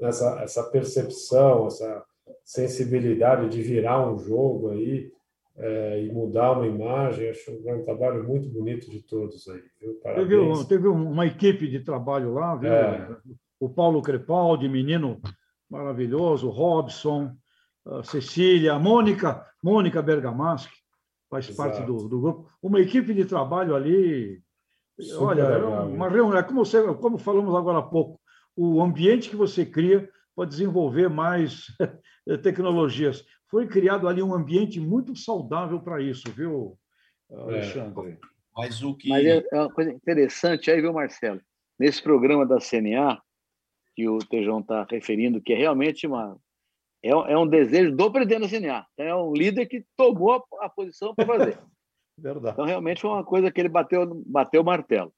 nessa essa percepção, essa sensibilidade de virar um jogo aí é, e mudar uma imagem. Acho um trabalho muito bonito de todos aí. Viu? Teve, teve uma equipe de trabalho lá, viu? É. O Paulo Crepaldi, menino maravilhoso, Robson, Cecília, Mônica, Mônica Bergamaschi, faz Exato. parte do, do grupo. Uma equipe de trabalho ali. Super olha, é legal, uma reunião, é como, você, como falamos agora há pouco, o ambiente que você cria para desenvolver mais [laughs] tecnologias foi criado ali um ambiente muito saudável para isso, viu, Alexandre? É. Mas o que. Mas é, é uma coisa interessante aí, viu, Marcelo? Nesse programa da CNA, que o Tejão está referindo, que é realmente uma. É, é um desejo do presidente da CNA. Então, é um líder que tomou a, a posição para fazer. [laughs] Verdade. Então, realmente foi uma coisa que ele bateu, bateu o martelo.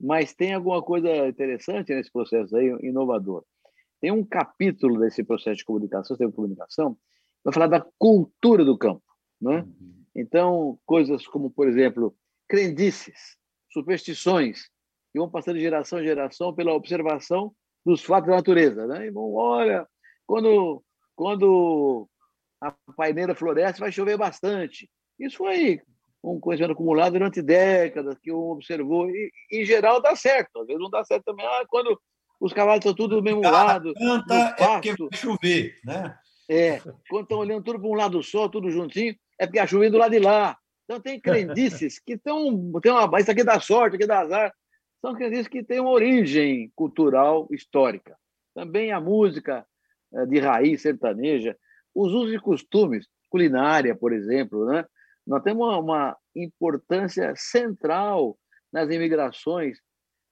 Mas tem alguma coisa interessante nesse processo aí, inovador. Tem um capítulo desse processo de comunicação, de comunicação, vai falar da cultura do campo. Né? Uhum. Então, coisas como, por exemplo, crendices, superstições, que vão passando de geração em geração pela observação dos fatos da natureza. Né? E vão, olha, quando, quando a paineira floresce, vai chover bastante. Isso foi um conhecimento acumulado durante décadas, que um observou, e em geral dá certo, às vezes não dá certo também. Ah, quando os cavalos estão tudo do mesmo lado. Canta é porque vai chover, né? É, quando estão olhando tudo para um lado só, tudo juntinho, é porque a chuva do lado de lá. Então tem crendices que estão. Tem uma, isso aqui dá sorte, aqui dá azar. São crendices que têm uma origem cultural histórica. Também a música eh, de raiz sertaneja, os usos e costumes, culinária, por exemplo, né? Nós temos uma, uma importância central nas imigrações,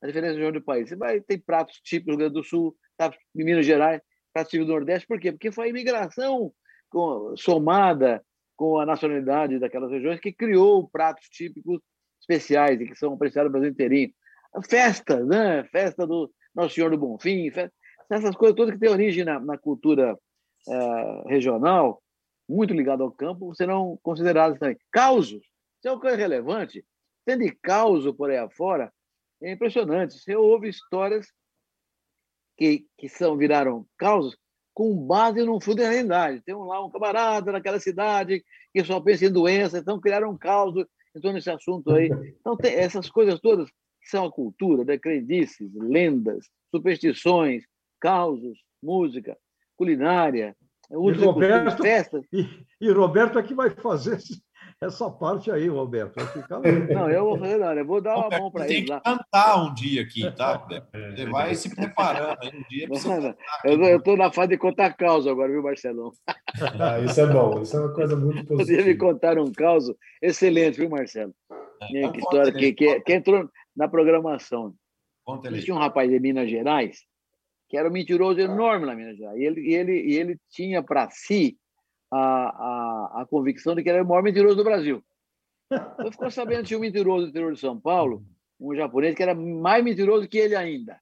na diferença de onde o país. Você vai ter pratos típicos do Rio Grande do Sul, tá, em Minas Gerais, Cativo do Nordeste, por quê? Porque foi a imigração com, somada com a nacionalidade daquelas regiões que criou pratos típicos especiais e que são apreciados no Brasil inteirinho. Festa, né? Festa do Nosso Senhor do Bonfim, festa, essas coisas todas que têm origem na, na cultura é, regional, muito ligado ao campo, serão consideradas também. Causos, isso é uma coisa relevante. Tendo causo por aí afora, é impressionante. Você ouve histórias que, que são, viraram causas com base num fundo de realidade. Tem lá um camarada naquela cidade que só pensa em doença, então criaram um caos em torno desse assunto aí. [laughs] Então, tem essas coisas todas que são a cultura, né? crendices, lendas, superstições, causos, música, culinária, uso e Roberto, de festas. [laughs] E, e Roberto é que vai fazer essa parte aí, Roberto. Vai ficar... [laughs] Não, eu vou fazer nada, eu vou dar uma mão para ele. Tem que cantar um dia aqui, tá? Você vai se preparando aí um dia. [laughs] eu estou na fase de contar causa agora, viu, Marcelão? [laughs] Ah, isso é bom, isso é uma coisa muito positiva. Podia me contar um caos excelente, viu, Marcelo? É, que história que, que, que, entrou na programação. Tinha um rapaz de Minas Gerais que era um mentiroso enorme na Minas Gerais. E ele, e ele, e ele tinha para si a, a, a convicção de que era o maior mentiroso do Brasil. Eu ficou sabendo que tinha um mentiroso do interior de São Paulo, um japonês, que era mais mentiroso que ele ainda.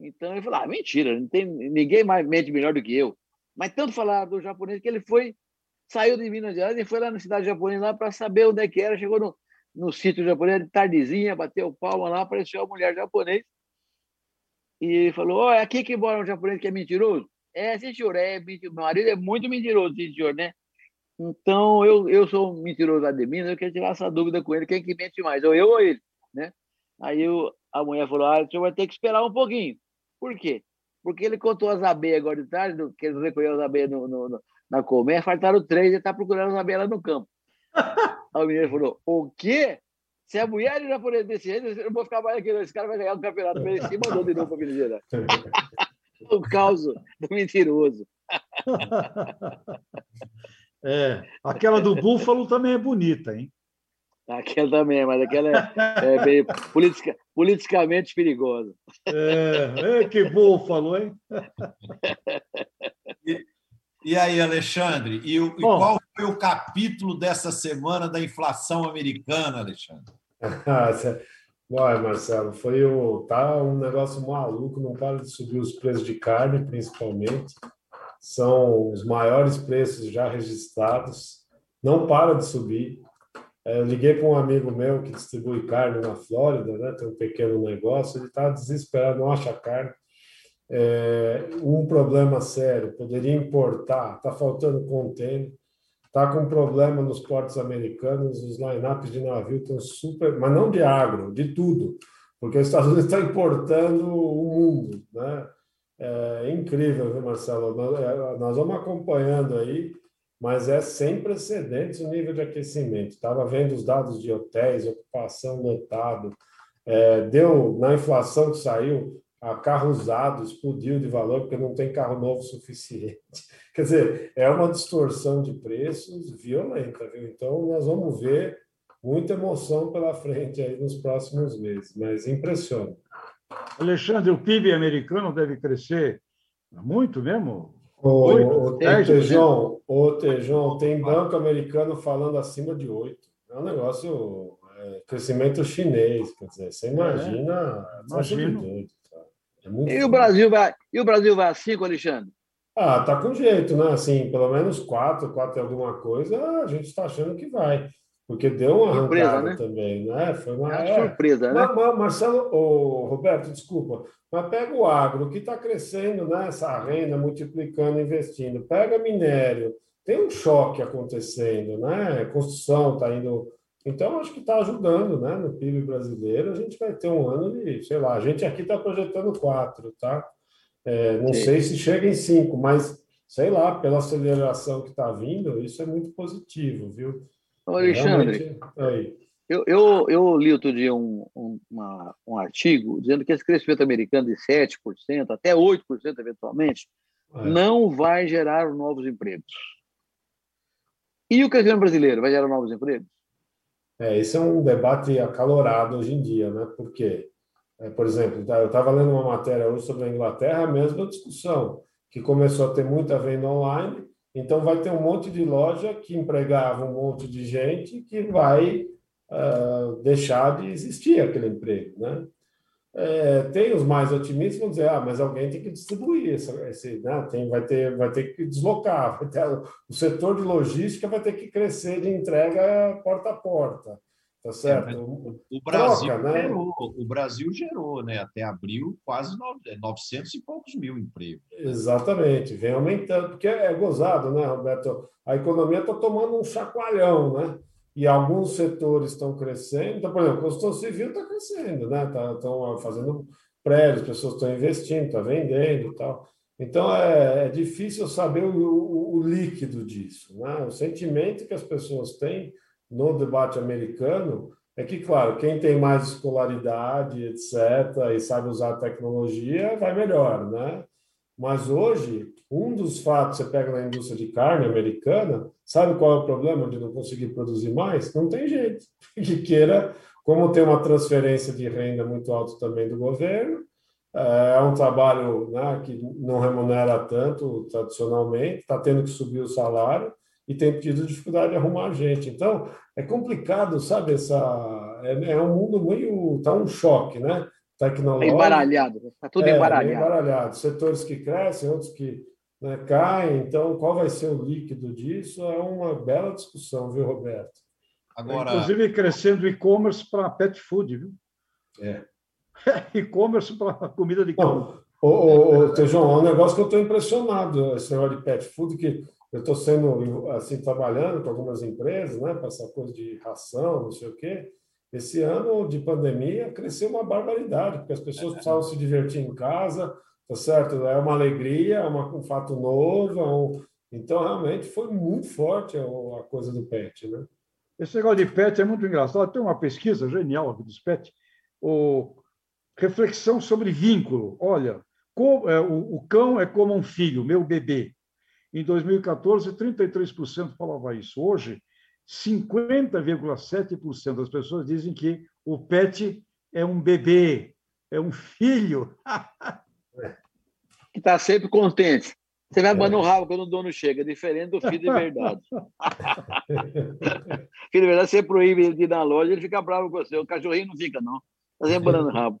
Então ele falou: ah, mentira, não tem ninguém mais mente melhor do que eu. Mas tanto falar do japonês que ele foi, saiu de Minas Gerais e foi lá na cidade japonesa para saber onde é que era. Chegou no, no sítio japonês de tardezinha, bateu palma lá, apareceu a mulher japonês e falou: oh, é aqui que mora um japonês que é mentiroso. É, senhor, é, meu marido é muito mentiroso, senhor, né? Então, eu, eu sou um mentiroso Minas, eu quero tirar essa dúvida com ele, quem que mente mais, ou eu ou ele, né? Aí eu, a mulher falou, ah, o senhor vai ter que esperar um pouquinho. Por quê? Porque ele contou as abelhas agora de tarde, que ele recolheu as abelhas no, no, no, na colmeia, faltaram três, ele está procurando as abelhas lá no campo. [laughs] Aí o menino falou, o quê? Se a mulher já for desse jeito, eu não vou ficar mais aqui, esse cara vai ganhar um campeonato, ele se mandou de novo para Minas [laughs] [laughs] O caos do mentiroso. [laughs] É, aquela do Búfalo também é bonita, hein? Aquela também, mas aquela é, é bem politica, politicamente perigosa. É, é, que búfalo, hein? E, e aí, Alexandre, e, o, e qual foi o capítulo dessa semana da inflação americana, Alexandre? [laughs] Olha, Marcelo, foi o, tá um negócio maluco, não para de subir os preços de carne, principalmente. São os maiores preços já registrados, não para de subir. É, eu liguei para um amigo meu que distribui carne na Flórida, né? tem um pequeno negócio, ele está desesperado, não acha carne. É, um problema sério, poderia importar, está faltando container está com problema nos portos americanos, os lineups de navio estão super, mas não de agro, de tudo, porque os Estados Unidos estão importando o mundo, né? É incrível, viu, Marcelo? É, nós vamos acompanhando aí, mas é sem precedentes o nível de aquecimento. Estava vendo os dados de hotéis, ocupação lotado, é, deu na inflação que saiu, a carro usado explodiu de valor porque não tem carro novo suficiente. [laughs] Quer dizer, é uma distorção de preços violenta, viu? Então, nós vamos ver muita emoção pela frente aí nos próximos meses, mas impressiona. Alexandre, o PIB americano deve crescer muito mesmo? O, 8, o, Tejão, o tem banco americano falando acima de 8. É um negócio, é, crescimento chinês, quer dizer, você imagina. É, imagina. É e, o Brasil vai, e o Brasil vai a 5, Alexandre? Ah, tá com jeito, né? Assim, pelo menos quatro, quatro e alguma coisa, a gente está achando que vai. Porque deu uma surpresa, arrancada né? também, né? Foi uma é, surpresa, né? Mas, Marcelo, oh, Roberto, desculpa, mas pega o agro, que está crescendo, né? Essa renda, multiplicando, investindo. Pega minério, tem um choque acontecendo, né? Construção está indo. Então, acho que está ajudando, né? No PIB brasileiro, a gente vai ter um ano de, sei lá, a gente aqui está projetando quatro, tá? É, não Sim. sei se chega em cinco, mas sei lá, pela aceleração que está vindo, isso é muito positivo, viu? Ô, Alexandre, eu, eu, eu, li outro dia um, um, uma, um artigo dizendo que esse crescimento americano de 7%, até 8% eventualmente, é. não vai gerar novos empregos. E o crescimento brasileiro vai gerar novos empregos? É, esse é um debate acalorado hoje em dia, né? Por quê? É, por exemplo, tá, eu estava lendo uma matéria hoje sobre a Inglaterra, a mesma discussão, que começou a ter muita venda online, então vai ter um monte de loja que empregava um monte de gente que vai uh, deixar de existir aquele emprego, né? É, tem os mais otimistas que vão dizer, ah, mas alguém tem que distribuir esse, esse né? tem, vai, ter, vai ter que deslocar, [laughs] ter, o setor de logística vai ter que crescer de entrega porta a porta. Tá certo? É, o, o, Brasil Troca, né? gerou, o Brasil gerou, né? Até abril, quase 900 e poucos mil empregos. Exatamente, vem aumentando, porque é gozado, né, Roberto? A economia está tomando um chacoalhão, né? E alguns setores estão crescendo. Então, por exemplo, a construção civil está crescendo, né? Estão tá, fazendo prédios, pessoas estão investindo, estão tá vendendo e tal. Então, é, é difícil saber o, o, o, líquido disso. Né? O sentimento que as pessoas têm no debate americano é que, claro, quem tem mais escolaridade, etc., e sabe usar a tecnologia, vai melhor. Né? Mas hoje, um dos fatos, você pega na indústria de carne americana, sabe qual é o problema de não conseguir produzir mais? Não tem jeito [laughs] que queira, como tem uma transferência de renda muito alta também do governo, é um trabalho né, que não remunera tanto tradicionalmente, está tendo que subir o salário e tem tido dificuldade de arrumar gente. Então, é complicado, sabe? Essa, é, é um mundo meio. Está um choque, né? Tecnológico. embaralhado, está tudo é, embaralhado. embaralhado. Setores que crescem, outros que né, caem. Então, qual vai ser o líquido disso? É uma bela discussão, viu, Roberto? Agora... Inclusive, crescendo e-commerce para pet food, viu? É. [laughs] e-commerce para comida de cão. Ô, ô, ô, Tejão, é um negócio que eu estou impressionado, esse negócio de pet food, que eu estou sendo, assim, trabalhando com algumas empresas, né, para essa coisa de ração, não sei o quê. Esse ano de pandemia cresceu uma barbaridade, porque as pessoas é. precisavam se divertir em casa, tá certo? É uma alegria, é uma, um fato novo, é um... então realmente foi muito forte a, a coisa do pet, né? Esse negócio de pet é muito engraçado. Tem uma pesquisa genial aqui dos pet. O, reflexão sobre vínculo. Olha, é, o, cão é como um filho, meu bebê. Em 2014, 33% falava isso. Hoje, 50,7% das pessoas dizem que o pet é um bebê, é um filho. [laughs] que está sempre contente. Você vai abanar o rabo quando o dono chega, diferente do filho de verdade. [laughs] filho de verdade, você proíbe ele de ir na loja, ele fica bravo com você. O cachorrinho não fica, não. Está sempre abanando o rabo.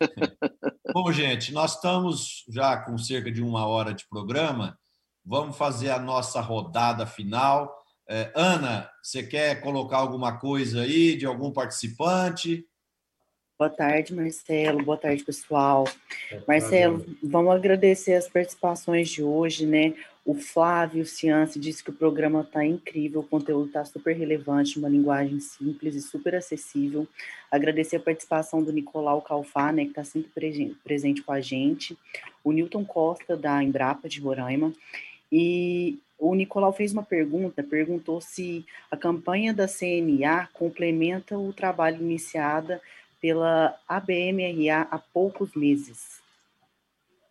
[laughs] Bom, gente, nós estamos já com cerca de uma hora de programa. Vamos fazer a nossa rodada final. É, Ana, você quer colocar alguma coisa aí de algum participante? Boa tarde, Marcelo. Boa tarde, pessoal. Marcelo, vamos agradecer as participações de hoje, né? O Flávio Ciance disse que o programa está incrível, o conteúdo está super relevante, uma linguagem simples e super acessível. Agradecer a participação do Nicolau Calfá, né, que está sempre presente com a gente. O Newton Costa, da Embrapa de Roraima. E o Nicolau fez uma pergunta, perguntou se a campanha da CNA complementa o trabalho iniciado pela ABMRA há poucos meses.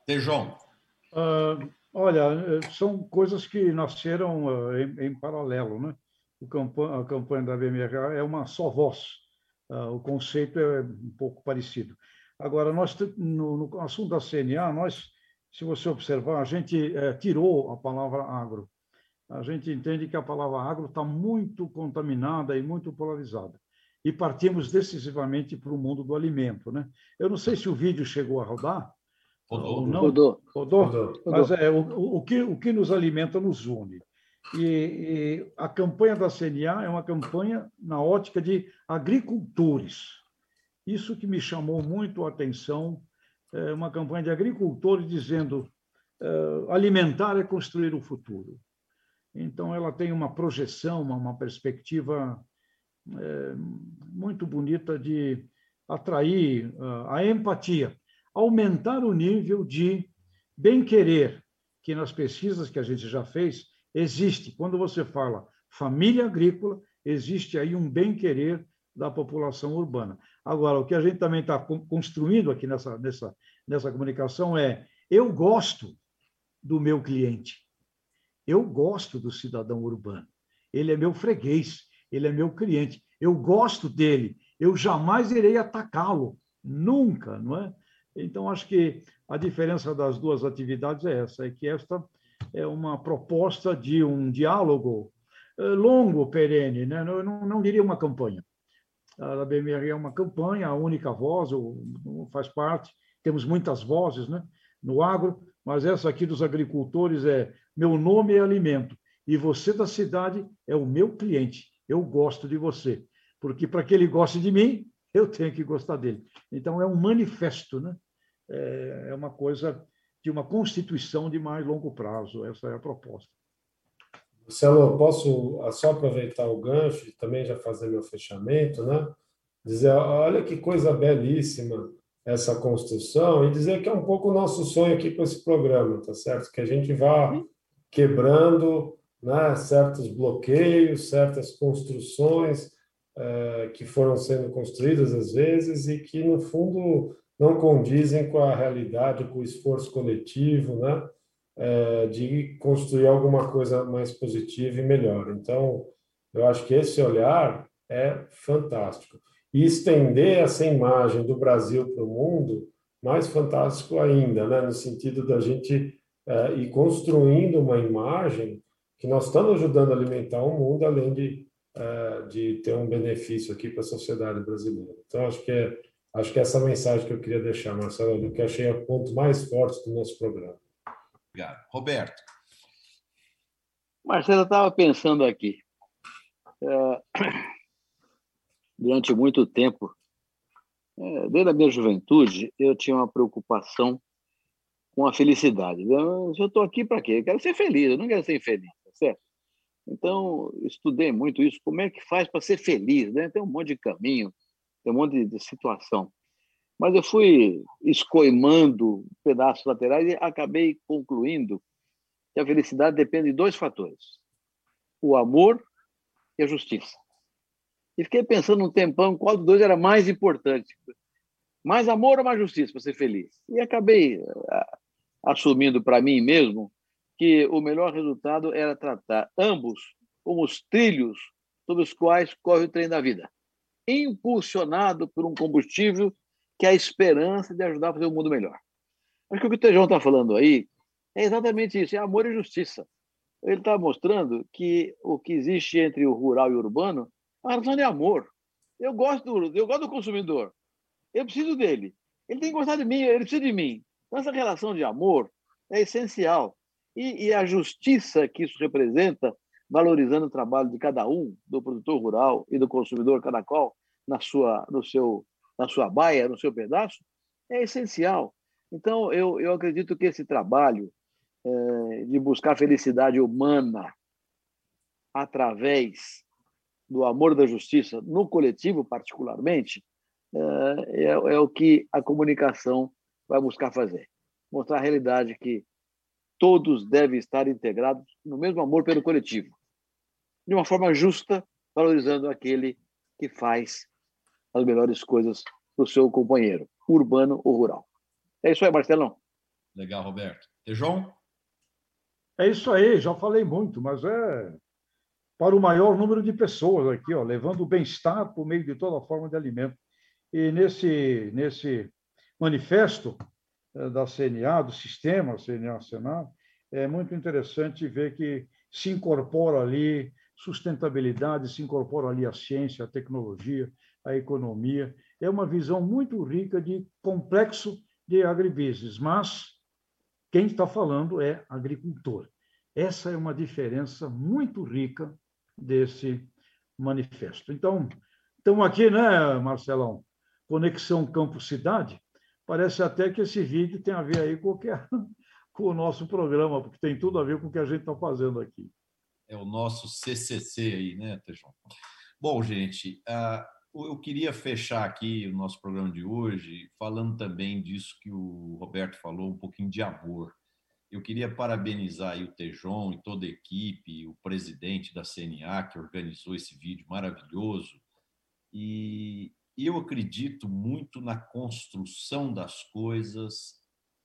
Tejão. Uh, olha, são coisas que nasceram uh, em, em, paralelo, né? Campanha, a campanha da ABMRA é uma só voz. Uh, o conceito é um pouco parecido. Agora, nós no, no, assunto da CNA, nós, se você observar, a gente é, tirou a palavra agro. A gente entende que a palavra agro está muito contaminada e muito polarizada e partimos decisivamente para o mundo do alimento. Né? Eu não sei se o vídeo chegou a rodar. Rodou. Ou não. Rodou. Rodou? Rodou. Mas é, o, o, que, o que nos alimenta nos une. E, e, a campanha da CNA é uma campanha na ótica de agricultores. Isso que me chamou muito a atenção, é uma campanha de agricultores dizendo é, alimentar é construir o futuro. Então, ela tem uma projeção, uma, uma perspectiva é, muito bonita de atrair ah, a empatia, aumentar o nível de bem-querer, que nas pesquisas que a gente já fez, existe. Quando você fala família agrícola, existe aí um bem-querer da população urbana. Agora, o que a gente também está construindo aqui nessa, nessa, nessa comunicação é: eu gosto do meu cliente, eu gosto do cidadão urbano, ele é meu freguês, ele é meu cliente, eu gosto dele, eu jamais irei atacá-lo, nunca, não é? Então, acho que a diferença das duas atividades é essa, é que esta é uma proposta de um diálogo eh, longo, perene, né? eu não, não diria uma campanha. A BMR é uma campanha, a única voz, faz parte, temos muitas vozes né? no agro, mas essa aqui dos agricultores é meu nome é alimento, e você da cidade é o meu cliente eu gosto de você. porque para que ele goste de mim, [laughs] eu tenho que gostar dele. Então, é um manifesto, né? é, é uma coisa de uma constituição de mais longo prazo. Essa é a proposta. Marcelo, posso só aproveitar o gancho e também já fazer meu fechamento, né? Dizer, olha que coisa belíssima essa construção e dizer que é um pouco o nosso sonho aqui com esse programa, tá certo? Que a gente vá quebrando né, certos bloqueios, certas construções é, que foram sendo construídas às vezes e que, no fundo, não condizem com a realidade, com o esforço coletivo, né? É, de construir alguma coisa mais positiva e melhor. Então, eu acho que esse olhar é fantástico. E estender essa imagem do Brasil para o mundo, mais fantástico ainda, né? no sentido da gente é, ir construindo uma imagem que nós estamos ajudando a alimentar o mundo, além de, é, de ter um benefício aqui para a sociedade brasileira. Então, acho que é Acho que essa é mensagem que eu queria deixar, Marcelo, que achei o ponto mais forte do nosso programa. Obrigado. Roberto. Marcelo, eu estava pensando aqui. É, [clears throat] durante muito tempo, é, desde a minha juventude, eu tinha uma preocupação com a felicidade. Eu estou aqui para quê? Eu quero ser feliz, eu não quero ser infeliz, tá certo? Então, estudei muito isso, como é que faz para ser feliz, né? Tem um monte de caminho, tem um monte de, de situação. Mas eu fui escoimando pedaços laterais e acabei concluindo que a felicidade depende de dois fatores: o amor e a justiça. E fiquei pensando um tempão qual dos dois era mais importante. Mais amor ou mais justiça para ser feliz? E acabei assumindo para mim mesmo que o melhor resultado era tratar ambos como os trilhos sobre os quais corre o trem da vida impulsionado por um combustível que é a esperança de ajudar a fazer o um mundo melhor. Acho que o que o Tejão está falando aí é exatamente isso, é amor e justiça. Ele está mostrando que o que existe entre o rural e o urbano é uma relação de amor. Eu gosto do, eu gosto do consumidor. Eu preciso dele. Ele tem que gostar de mim, ele precisa de mim. Então, essa relação de amor é essencial. E, e a justiça que isso representa valorizando o trabalho de cada um, do produtor rural e do consumidor, cada qual na sua, no seu, na sua baia, no seu pedaço, é essencial. Então, eu, eu acredito que esse trabalho é, de buscar felicidade humana através do amor da justiça, no coletivo particularmente, é, é, é o que a comunicação vai buscar fazer. Mostrar a realidade que todos devem estar integrados no mesmo amor pelo coletivo de uma forma justa, valorizando aquele que faz as melhores coisas para o seu companheiro, urbano ou rural. É isso aí, Marcelão. Legal, Roberto. E João? É isso aí, já falei muito, mas é para o maior número de pessoas aqui, ó, levando o bem-estar por meio de toda forma de alimento. E nesse, nesse manifesto eh, da CNA, do sistema CNA-Senado, é muito interessante ver que se incorpora ali sustentabilidade, se incorpora ali a ciência, a tecnologia, a economia. É uma visão muito rica de complexo de agribusiness, mas quem está falando é agricultor. Essa é uma diferença muito rica desse manifesto. Então, estamos aqui, né, Marcelão? Conexão Campo-Cidade. Parece até que esse vídeo tem a ver aí com o, que é, [laughs] com o nosso programa, porque tem tudo a ver com o que a gente está fazendo aqui é o nosso CCC aí, né, Tejão? Bom, gente, uh, eu queria fechar aqui o nosso programa de hoje falando também disso que o Roberto falou, um pouquinho de amor. Eu queria parabenizar o Tejon e toda a equipe, o presidente da CNA que organizou esse vídeo maravilhoso. E eu acredito muito na construção das coisas,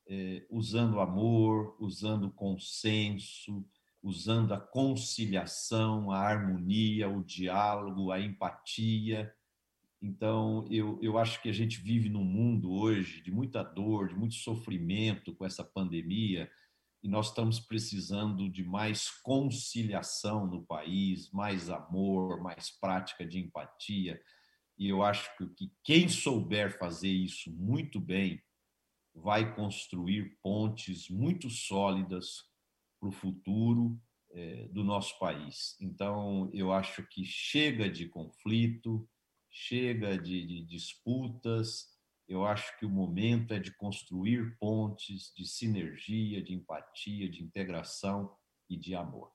eh, usando amor, usando consenso, usando a conciliação, a harmonia, o diálogo, a empatia. Então, eu, eu acho que a gente vive num mundo hoje de muita dor, de muito sofrimento com essa pandemia, e nós estamos precisando de mais conciliação no país, mais amor, mais prática de empatia. E eu acho que quem souber fazer isso muito bem vai construir pontes muito sólidas para o futuro é, do nosso país. Então, eu acho que chega de conflito, chega de, de disputas. Eu acho que o momento é de construir pontes de sinergia, de empatia, de integração e de amor.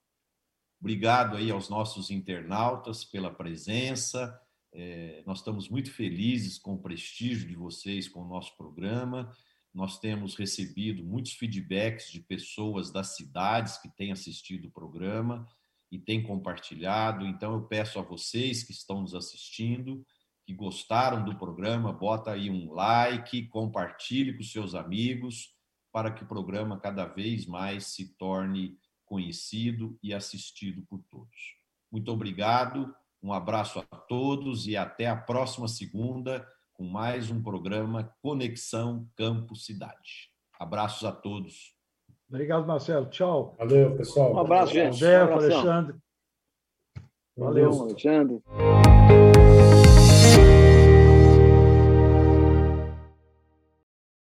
Obrigado aí aos nossos internautas pela presença. É, nós estamos muito felizes com o prestígio de vocês com o nosso programa. Nós temos recebido muitos feedbacks de pessoas das cidades que têm assistido o programa e têm compartilhado. Então, eu peço a vocês que estão nos assistindo, que gostaram do programa, bota aí um like, compartilhe com seus amigos, para que o programa cada vez mais se torne conhecido e assistido por todos. Muito obrigado, um abraço a todos e até a próxima segunda com mais um programa Conexão Campo Cidade. Abraços a todos. Obrigado, Marcelo. Tchau. Valeu, pessoal. Um abraço, gente. Alberto, Alexandre. Valeu, Alexandre.